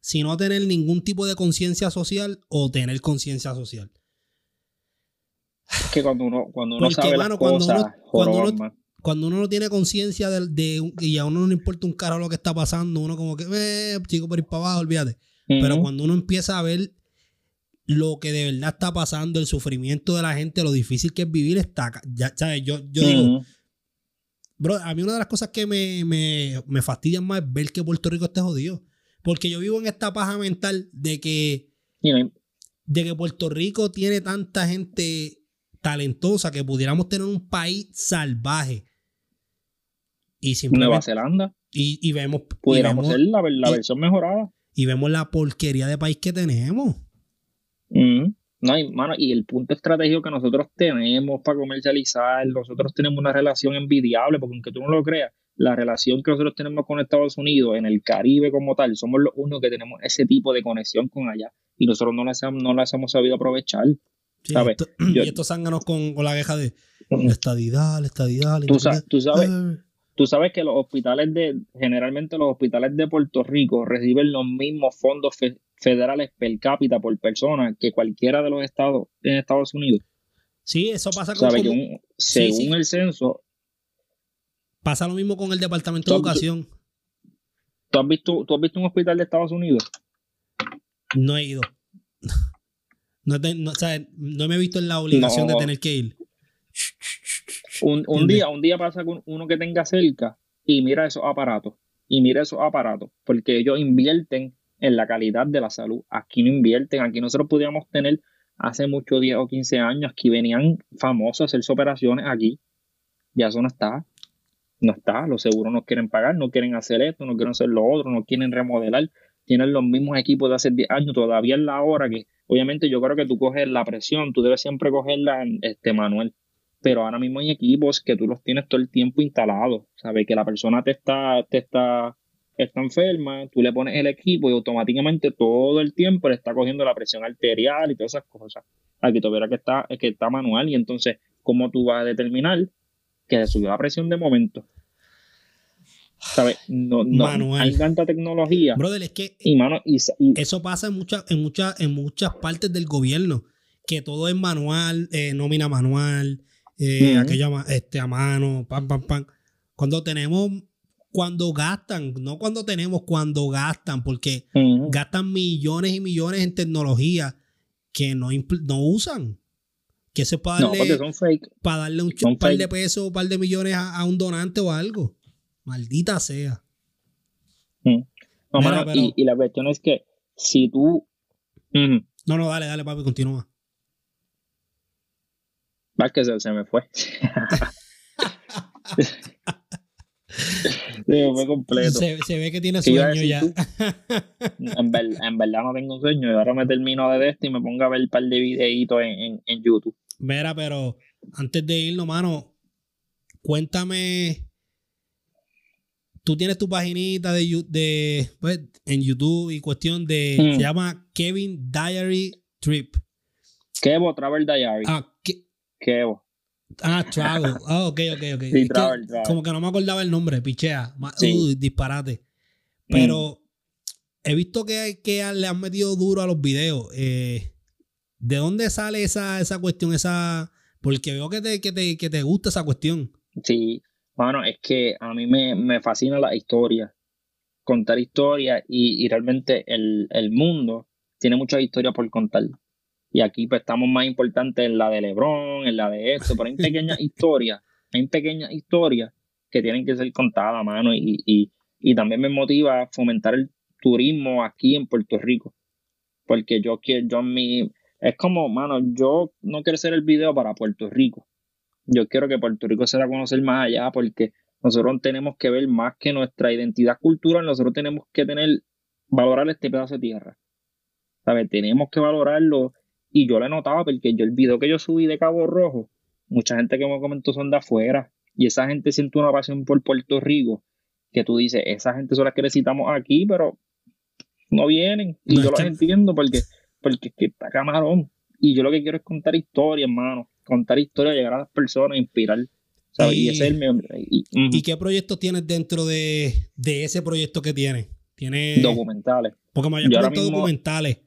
Si no tener ningún tipo de conciencia social o tener conciencia social. Es que cuando uno, cuando uno sabe las cosas, cuando, uno, cuando, uno, no tiene conciencia de, y a uno no le importa un carajo lo que está pasando, uno como que, eh, chico, por ir para abajo, olvídate. Pero cuando uno empieza a ver lo que de verdad está pasando, el sufrimiento de la gente, lo difícil que es vivir, está. Ya, ¿sabes? Yo, yo digo, bro, a mí una de las cosas que me, me, me fastidian más es ver que Puerto Rico esté jodido. Porque yo vivo en esta paja mental de que, de que Puerto Rico tiene tanta gente talentosa que pudiéramos tener un país salvaje. Y Nueva Zelanda. Y, y vemos. Pudiéramos ser la, la versión mejorada. Y vemos la porquería de país que tenemos. No, y, mano, y el punto estratégico que nosotros tenemos para comercializar, nosotros tenemos una relación envidiable, porque aunque tú no lo creas, la relación que nosotros tenemos con Estados Unidos, en el Caribe como tal, somos los únicos que tenemos ese tipo de conexión con allá. Y nosotros no las, no las hemos sabido aprovechar. ¿sabes? y estos zánganos con, con, la queja de la estadidad, la estadidad. tú, tú sabes, Tú sabes que los hospitales de, generalmente los hospitales de Puerto Rico reciben los mismos fondos federales per cápita por persona que cualquiera de los estados en Estados Unidos. Sí, eso pasa con según el censo. Pasa lo mismo con el Departamento de Educación. ¿tú has, visto, ¿Tú has visto un hospital de Estados Unidos? No he ido. No, no me he visto en la obligación de tener que ir. Un, día, un día pasa con uno que tenga cerca y mira esos aparatos. Y mira esos aparatos. Porque ellos invierten en la calidad de la salud. Aquí no invierten. Aquí nosotros podíamos tener hace mucho 10 o 15 años que venían famosos a hacerse operaciones aquí. Ya eso no está. No está. Los seguros no quieren pagar, no quieren hacer esto, no quieren hacer lo otro, no quieren remodelar. Tienen los mismos equipos de hace 10 años. Todavía es la hora que, obviamente, yo creo que tú coges la presión, tú debes siempre cogerla, este, Manuel pero ahora mismo hay equipos que tú los tienes todo el tiempo instalados, ¿sabes? Que la persona te está, te está, está enferma, tú le pones el equipo y automáticamente todo el tiempo le está cogiendo la presión arterial y todas esas cosas. Aquí tuviera que está, que está manual y entonces, ¿cómo tú vas a determinar que se subió la presión de momento? ¿Sabes? No, no, hay tanta tecnología. Brother, es que y, mano, y, eso pasa en muchas, en muchas, en muchas partes del gobierno, que todo es manual, eh, nómina manual, eh, aquello este, a mano, pam, pam, pam. Cuando tenemos, cuando gastan, no cuando tenemos, cuando gastan, porque gastan millones y millones en tecnología que no, no usan. Que se para darle, para darle un par de pesos, un par de millones a, un donante o algo. Maldita sea. y, la cuestión es que si tú. No, no, dale, dale, papi, continúa. Va que se, me fue. se me fue completo. Se, ve que tiene sueño ya. en, verdad no tengo sueño. Y ahora me termino de esto y me pongo a ver un par de videitos en, en YouTube. Mira, pero antes de irnos, mano, cuéntame. Tú tienes tu paginita de, de pues, en YouTube y cuestión de. Se mm. llama Kevin Diary Trip. Kevo Travel Diary. Ah, Kevo. Ah, Travel. Ah, ok, ok, ok. Sí, travel, travel. Como que no me acordaba el nombre, pichea. Uy, disparate. Pero mm. he visto que, que le han metido duro a los videos. Eh, ¿De dónde sale esa, esa cuestión? Esa, porque veo que te, que, te, que te gusta esa cuestión. Sí, bueno, es que a mí me, fascina la historia, contar historias y, realmente el, mundo tiene muchas historias por contar. Y aquí pues estamos más importantes en la de Lebron, en la de esto, pero hay pequeñas historias, hay pequeñas historias que tienen que ser contadas, mano, y, y, y también me motiva a fomentar el turismo aquí en Puerto Rico. Porque yo quiero, yo mi, es como, mano, yo no quiero hacer el video para Puerto Rico. Yo quiero que Puerto Rico se a conocer más allá porque nosotros tenemos que ver más que nuestra identidad cultural, nosotros tenemos que tener, valorar este pedazo de tierra. ¿Sabes? Tenemos que valorarlo. Y yo lo he notado porque yo el video que yo subí de Cabo Rojo, mucha gente que me comentó son de afuera. Y esa gente siente una pasión por Puerto Rico. Que tú dices, esa gente son las que necesitamos aquí, pero no vienen. Y yo lo entiendo porque porque es que está camarón. Y yo lo que quiero es contar historias, hermano. Contar historias, llegar a las personas, inspirar. Y, ese es el y, qué proyectos tienes dentro de, ese proyecto que tienes? ¿Tiene... Documentales. Porque mayormente documentales.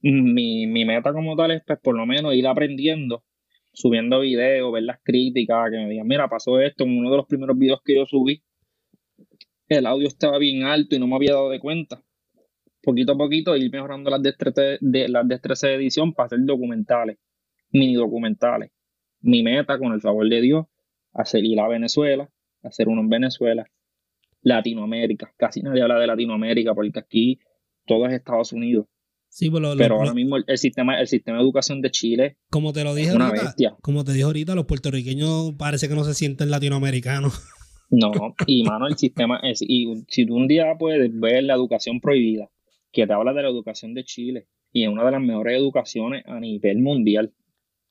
Mi, mi meta como tal es, pues, por lo menos ir aprendiendo, subiendo videos, ver las críticas, que me digan, mira, pasó esto en uno de los primeros videos que yo subí. El audio estaba bien alto y no me había dado de cuenta poquito a poquito ir mejorando las destrezas de, las destrezas de edición para hacer documentales, mini documentales. Mi meta, con el favor de Dios, hacer ir a Venezuela, hacer uno en Venezuela, Latinoamérica. Casi nadie habla de Latinoamérica porque aquí todo es Estados Unidos. Sí, pues pero, ahora mismo el, sistema, el sistema de educación de Chile como te lo dije una bestia. Como te dije ahorita, los puertorriqueños parece que no se sienten latinoamericanos. No, y mano, el sistema es, y si tú un día puedes ver la educación prohibida, que te habla de la educación de Chile y es una de las mejores educaciones a nivel mundial.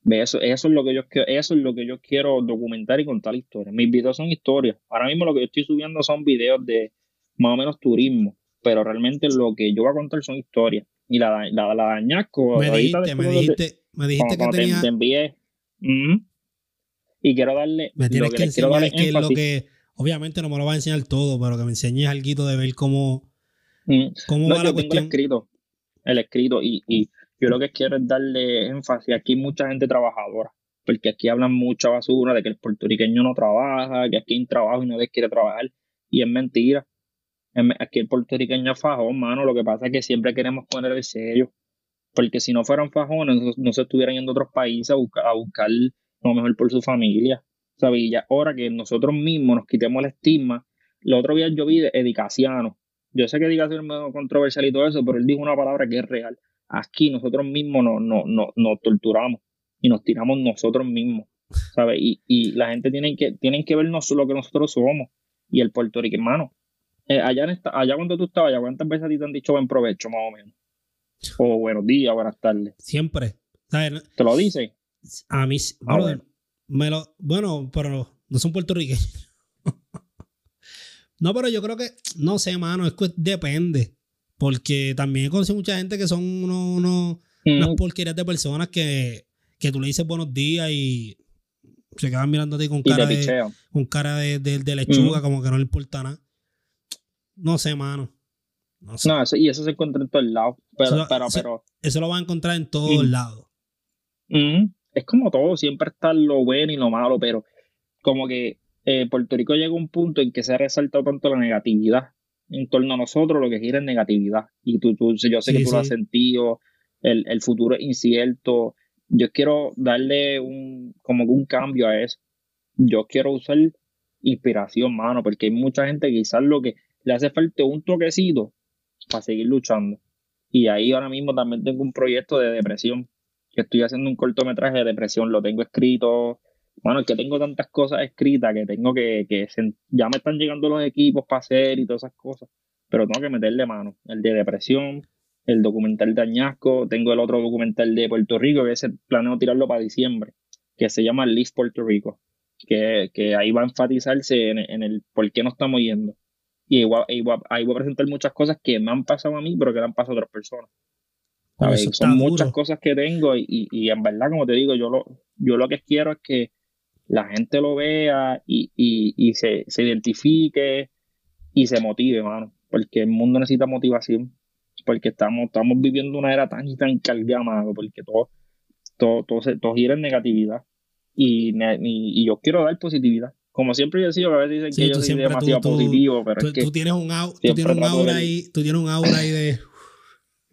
Eso, eso, es lo que yo, eso es lo que yo quiero documentar y contar historias. Mis videos son historias. Ahora mismo lo que yo estoy subiendo son videos de más o menos turismo, pero realmente lo que yo voy a contar son historias. Y la, la, la dañasco. Me dijiste, me dijiste, me dijiste que tenía... Te, envié. y quiero darle. Me tienes que, enseñar que lo que. Obviamente no me lo va a enseñar todo, pero que me enseñes algo de ver cómo Mm. ¿Cómo va la cuestión? El escrito, el escrito y, y yo lo que quiero es darle énfasis. Aquí hay mucha gente trabajadora, porque aquí hablan mucha basura de que el puertorriqueño no trabaja, que aquí hay un trabajo y nadie quiere trabajar, y es mentira. Aquí el puertorriqueño es fajón, mano. Lo que pasa es que siempre queremos poner el sello, porque si no fueran fajones, no, se estuvieran yendo a otros países a buscar, lo mejor por su familia. ¿Sabes? Y ya ahora que nosotros mismos nos quitemos el estigma, el otro día yo vi de Edicaciano, yo sé que diga ser medio controversial y todo eso, pero él dijo una palabra que es real. Aquí nosotros mismos nos no, no, no torturamos y nos tiramos nosotros mismos, ¿sabes? Y, y la gente tiene que, tienen que vernos lo que nosotros somos. Y el puertorriqueño, hermano, eh, allá, en esta, allá cuando tú estabas, allá, ¿cuántas veces a ti te han dicho buen provecho, más o menos? O buenos días, buenas tardes. Siempre. ¿Te lo dicen? A mí, ah, me lo, bueno, pero no son puertorriqueños. No, pero yo creo que, no sé, mano, es que depende. Porque también he conocido mucha gente que son unos, unas porquerías de personas que, que tú le dices buenos días y se quedan mirando a ti con cara de, con cara de, lechuga, como que no le importa nada. No sé, mano. No, sé. no eso, y eso se encuentra en todos lados. Pero, eso, pero, pero, eso lo van a encontrar en todos lados. Es como todo, siempre está lo bueno y lo malo, pero como que eh, Puerto Rico llega a un punto en que se ha resaltado tanto la negatividad en torno a nosotros, lo que gira es negatividad. Y tú, tú yo sé que tú lo has sentido, el, el futuro es incierto. Yo quiero darle un, como un cambio a eso. Yo quiero usar inspiración, mano, porque hay mucha gente que quizás lo que le hace falta un toquecito para seguir luchando. Y ahí ahora mismo también tengo un proyecto de depresión, que estoy haciendo un cortometraje de depresión, lo tengo escrito. Bueno, es que tengo tantas cosas escritas que tengo que, que ya me están llegando los equipos para hacer y todas esas cosas, pero tengo que meterle mano. El de depresión, el documental de Añasco, tengo el otro documental de Puerto Rico, que ese planeo tirarlo para diciembre, que se llama List Puerto Rico, que, que ahí va a enfatizarse en, en el por qué no estamos yendo y ahí voy, a, presentar muchas cosas que me han pasado a mí, pero que le han pasado a otras personas. Son muchas cosas que tengo y, y, en verdad, como te digo, yo lo, yo lo que quiero es que la gente lo vea y, y se, se, identifique y se motive, mano. Porque el mundo necesita motivación. Porque estamos, estamos viviendo una era tan y tan cargada, mano. Porque todo, todo, todo, todo gira en negatividad. Y, y, yo quiero dar positividad como siempre yo decía, a veces dicen que yo soy demasiado positivo, pero es que tú tienes un, tú tienes un aura ahí, tú tienes un aura ahí de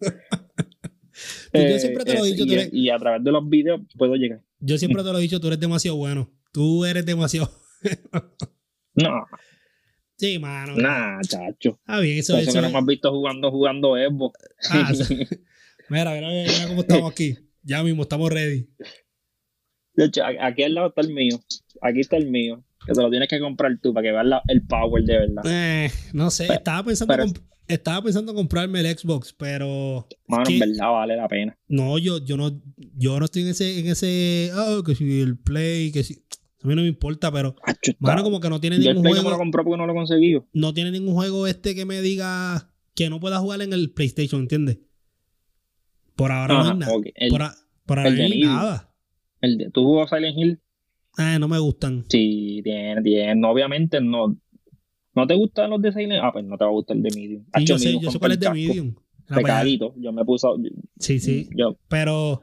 yo siempre te lo he dicho, y, eres... y, a través de los videos puedo llegar. Yo siempre te lo he dicho, tú eres demasiado bueno. Tú eres demasiado. no. Sí, mano. Nah, chacho. Ah, bien, eso, eso, eso no has visto jugando, jugando Evo. Ah, mira, mira, mira cómo estamos aquí. Ya mismo, estamos ready. De hecho, aquí al lado está el mío. Aquí está el mío que te lo tienes que comprar tú para que veas el power de verdad. Eh, no sé, estaba pensando estaba pensando comprarme el Xbox, pero mano, en verdad vale la pena. No, yo yo no yo no estoy en ese en ese oh, que si el Play, que si a mí no me importa, pero mano, como que no tiene ningún juego. No lo compró porque no lo conseguí. No tiene ningún juego este que me diga que no pueda jugar en el PlayStation, ¿entiendes? Por ahora no hay nada. por, ahora no hay nada. El de, ¿Tú jugó Silent Hill? Ah, no me gustan. Sí, tiene, tiene. Obviamente no. ¿No te gustan los de Silent? Ah, pues no te va a gustar el de Medium. yo sé, yo sé cuál es de Medium. Pecadito. Yo me puse. Sí, sí. Yo, pero.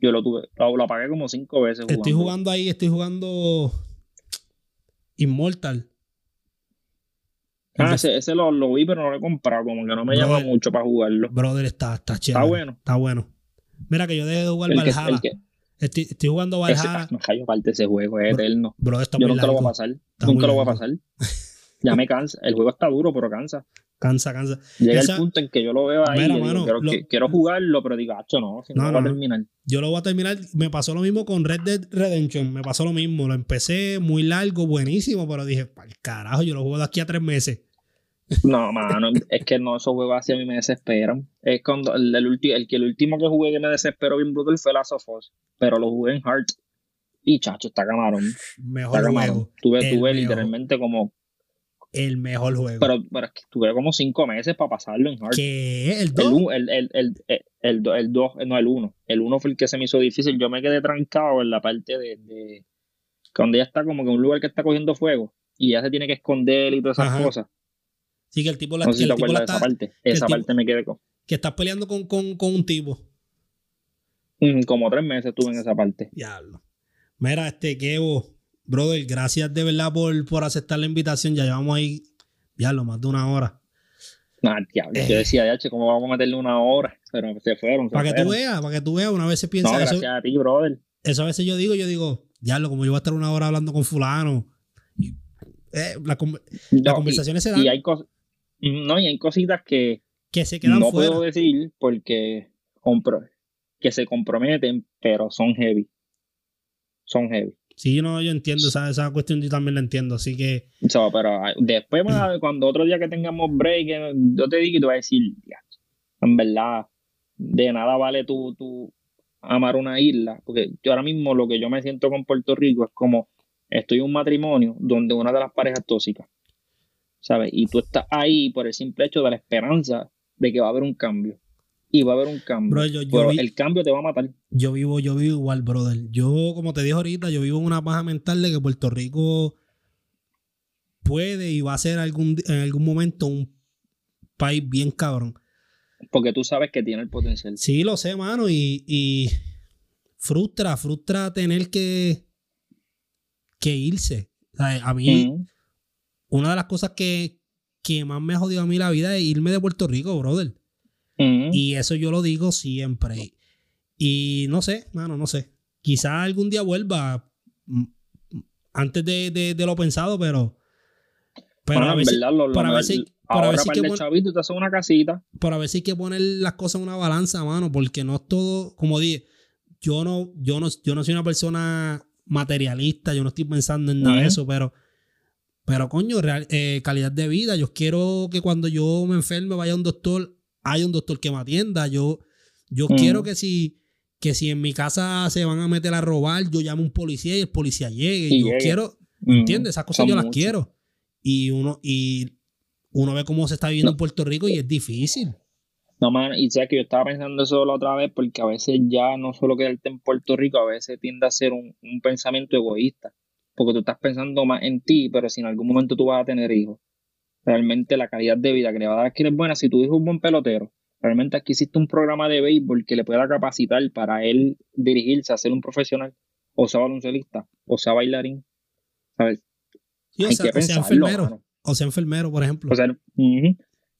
Yo lo tuve. Lo, apagué como cinco veces. Jugando. Estoy jugando ahí, estoy jugando. Immortal. Ah, ese, ese lo, lo, vi, pero no lo he comprado. Como que no me llama mucho para jugarlo. Brother, está, está chévere. Está bueno. Está bueno. Mira que yo dejé de jugar Valhalla. Estoy, estoy jugando Valhalla. No hay parte ese juego, es eterno. Bro, Yo nunca lo voy a pasar. nunca lo voy a pasar. ya me cansa. El juego está duro, pero cansa. Cansa, cansa. Llega el punto en que yo lo veo ahí. y quiero, jugarlo, pero digo, acho, no, si no, no, lo voy a terminar. Yo lo voy a terminar. Me pasó lo mismo con Red Dead Redemption. Me pasó lo mismo. Lo empecé muy largo, buenísimo, pero dije, para carajo, yo lo juego de aquí a tres meses. No, mano, es que no, esos juegos así a mí me desesperan. Es cuando el, el, el, que el último que jugué que me desesperó bien brutal fue Last of Us, pero lo jugué en Heart. Y chacho, está camarón. Mejor juego. Tuve, tuve literalmente como. El mejor juego. Pero, pero es que tuve como cinco meses para pasarlo en Heart. ¿Qué? ¿El 2? El 2, el, el, el, el, dos, no, el 1. El 1 fue el que se me hizo difícil. Yo me quedé trancado en la parte de. de cuando ya está como que un lugar que está cogiendo fuego y ya se tiene que esconder y todas esas cosas Sí, que el tipo la, no sé si el tipo la esa parte. Esa parte me quedé con. Que estás peleando con, con, con un tipo. Mm, como tres meses estuve en esa parte. Diablo. Mira, este Kevo, brother, gracias de verdad por, por aceptar la invitación. Ya llevamos ahí, diablo, más de una hora. Nah, diablo. Yo eh. decía, ya, ¿cómo vamos a meterle una hora? Pero se fueron. para que tú veas, para que tú veas, una vez se piensa no, gracias a ti, brother. Eso a veces yo digo, yo digo, diablo, como yo voy a estar una hora hablando con fulano. eh, la, las conversaciones se dan. Y hay cosas no, y hay cositas que, que se quedan no puedo decir porque compro, que se comprometen, pero son heavy. Son heavy. Sí, no, yo entiendo esa, esa cuestión, yo también la entiendo, así que... pero después, cuando otro día que tengamos break, eh, yo te digo y te voy a decir, en verdad, de nada vale tú, tú amar una isla, porque yo ahora mismo lo que yo me siento con Puerto Rico es como estoy en un matrimonio donde una de las parejas tóxicas ¿sabes? Y tú estás ahí por el simple hecho de la esperanza de que va a haber un cambio. Y va a haber un cambio. pero el cambio te va a matar. Yo vivo, yo vivo igual, brother. Yo, como te dije ahorita, yo vivo en una paja mental de que Puerto Rico puede y va a ser algún, en algún momento un país bien cabrón. Porque tú sabes que tiene el potencial. Sí, lo sé, mano, y, y frustra, frustra tener que, que irse. a mí, una de las cosas que, que más me ha jodido a mí la vida es irme de Puerto Rico, brother. Y eso yo lo digo siempre. Y no sé, mano, no sé. Quizá algún día vuelva antes de, lo pensado, pero. Pero a veces, para ver si, para ver si que chavito te hace una casita. Para ver si hay que poner las cosas en una balanza, mano, porque no es todo, como dije, yo no, yo no, yo no soy una persona materialista, yo no estoy pensando en nada de eso, pero pero coño, eh, calidad de vida. Yo quiero que cuando yo me enferme vaya a un doctor, haya un doctor que me atienda. Yo, yo quiero que si, que si en mi casa se van a meter a robar, yo llamo a un policía y el policía llegue. Y yo quiero, ¿entiendes? Esas cosas yo las quiero. Y uno, y uno ve cómo se está viviendo en Puerto Rico y es difícil. No, man, y sé que yo estaba pensando eso la otra vez porque a veces ya no solo quedarte en Puerto Rico, a veces tiende a ser un, un pensamiento egoísta porque tú estás pensando más en ti, pero si en algún momento tú vas a tener hijos, realmente la calidad de vida que le va a dar aquí es buena. Si tu hijo es un buen pelotero, realmente aquí existe un programa de béisbol que le pueda capacitar para él dirigirse a ser un profesional, o sea baloncelista, o sea bailarín, ¿sabes? o, sea, enfermero, o sea enfermero, por ejemplo. O sea,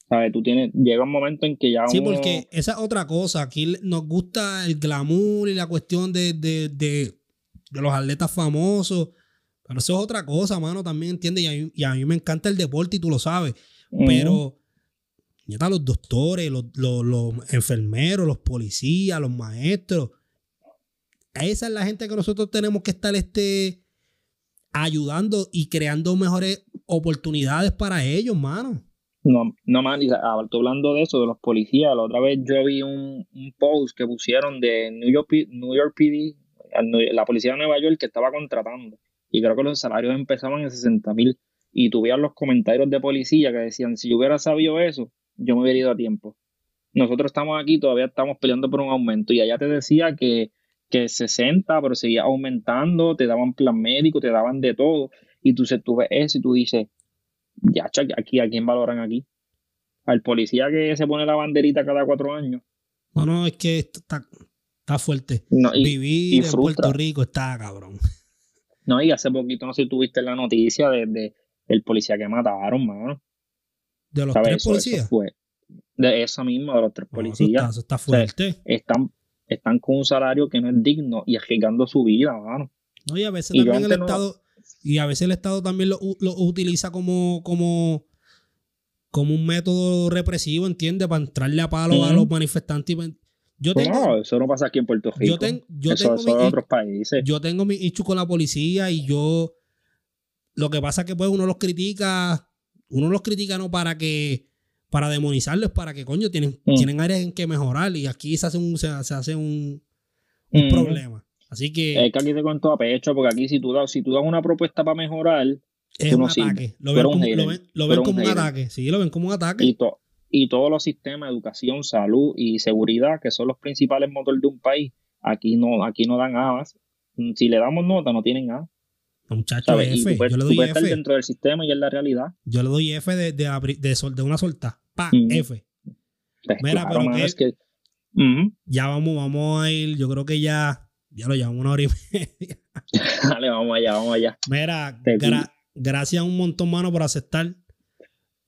¿sabes? Tú tienes, llega un momento en que ya Sí, porque esa es otra cosa, aquí nos gusta el glamour y la cuestión de, de, de, de los atletas famosos, pero eso es otra cosa, mano, también, ¿entiendes? Y a, mí, me encanta el deporte y tú lo sabes. Pero ya están los doctores, los, enfermeros, los policías, los maestros. Esa es la gente que nosotros tenemos que estar este, ayudando y creando mejores oportunidades para ellos, mano. No, no, man, hablando de eso, de los policías, la otra vez yo vi un, un post que pusieron de New York, New York PD, la policía de Nueva York que estaba contratando y creo que los salarios empezaban en 60 mil. Y tuvieron los comentarios de policía que decían, si yo hubiera sabido eso, yo me hubiera ido a tiempo. Nosotros estamos aquí, todavía estamos peleando por un aumento. Y allá te decía que, que 60, pero seguía aumentando, te daban plan médico, te daban de todo. Y tú, tú ves eso y tú dices, ya, aquí, ¿a quién valoran aquí? Al policía que se pone la banderita cada cuatro años. No, no, es que está, está fuerte. Vivir en Puerto Rico está cabrón. No, y hace poquito, no sé si tuviste la noticia de, el policía que mataron, mano. ¿De los tres policías? fue, de esa misma, de los tres policías. Eso está, fuerte. están, están con un salario que no es digno y arriesgando su vida, mano. No, y a veces también el Estado, y a veces el Estado también lo, utiliza como, como, como un método represivo, ¿entiendes? Para entrarle a palo a los manifestantes. Yo tengo, no, eso no pasa aquí en Puerto Rico. Yo, eso, tengo en otros países. Yo tengo mi issue con la policía y yo. Lo que pasa es que pues uno los critica. Uno los critica no para que. Para demonizarlos, para que coño tienen, mm. tienen áreas en que mejorar. Y aquí se hace un, se, hace un, un mm. problema. Así que. Es que aquí te cuento a pecho, porque aquí si tú das, si tú das una propuesta para mejorar. Es un ataque. Lo ven, como, lo ven, lo ven como un, ataque. Sí, lo ven como un ataque. Y, y todos los sistemas, educación, salud y seguridad, que son los principales motores de un país, aquí no, aquí no dan A. Si le damos nota, no tienen A. Muchachos, F. yo le doy F. dentro del sistema y en la realidad. Yo le doy F de, de, de, una solta. Pa, F. Pues Mira, pero que, ya vamos, vamos a ir, yo creo que ya, ya lo llevamos una hora y media. Dale, vamos allá, vamos allá. Mira, gracias un montón, mano, por aceptar.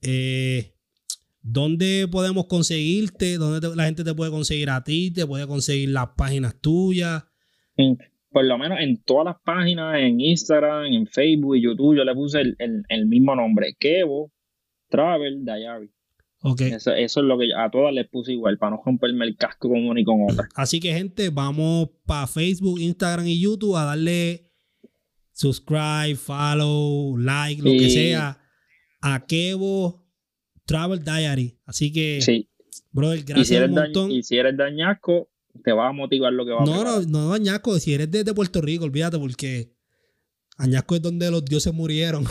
Eh, ¿Dónde podemos conseguirte? ¿Dónde la gente te puede conseguir a ti? ¿Te puede conseguir las páginas tuyas? por lo menos en todas las páginas, en Instagram, en Facebook y YouTube, yo le puse el, mismo nombre, Kevo Travel Diary. Okay. Eso, es lo que a todas les puse igual, para no romperme el casco con una y con otra. Así que, gente, vamos para Facebook, Instagram y YouTube a darle subscribe, follow, like, lo que sea a Kevo Travel Diary. Así que, sí. brother, gracias si un montón. y si eres dañasco, te va a motivar lo que va a No, no, no, dañasco. Si eres de, Puerto Rico, olvídate, porque Añasco es donde los dioses murieron.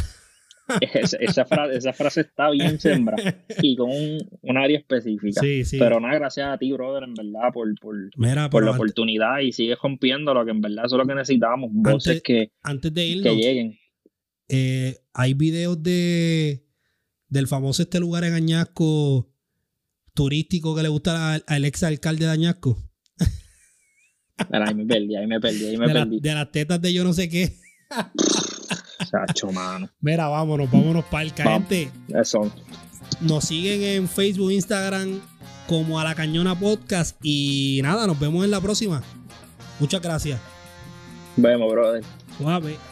esa, frase, esa, frase, está bien sembrada y con un, área específica. Sí, sí. Pero nada, gracias a ti, brother, en verdad, por, por, por la oportunidad y sigues rompiendo lo que en verdad eso es lo que necesitamos. Voces que, antes de irnos, que lleguen. Eh, hay videos de del famoso este lugar en Añasco turístico que le gusta al, ex alcalde de Añasco. ahí me perdí, ahí me perdí, ahí me de perdí. de las tetas de yo no sé qué. Chacho, mano. Mira, vámonos, vámonos para el gente. Eso. Nos siguen en Facebook, Instagram como a la cañona podcast y nada, nos vemos en la próxima. Muchas gracias. Vemos, brother. Suave.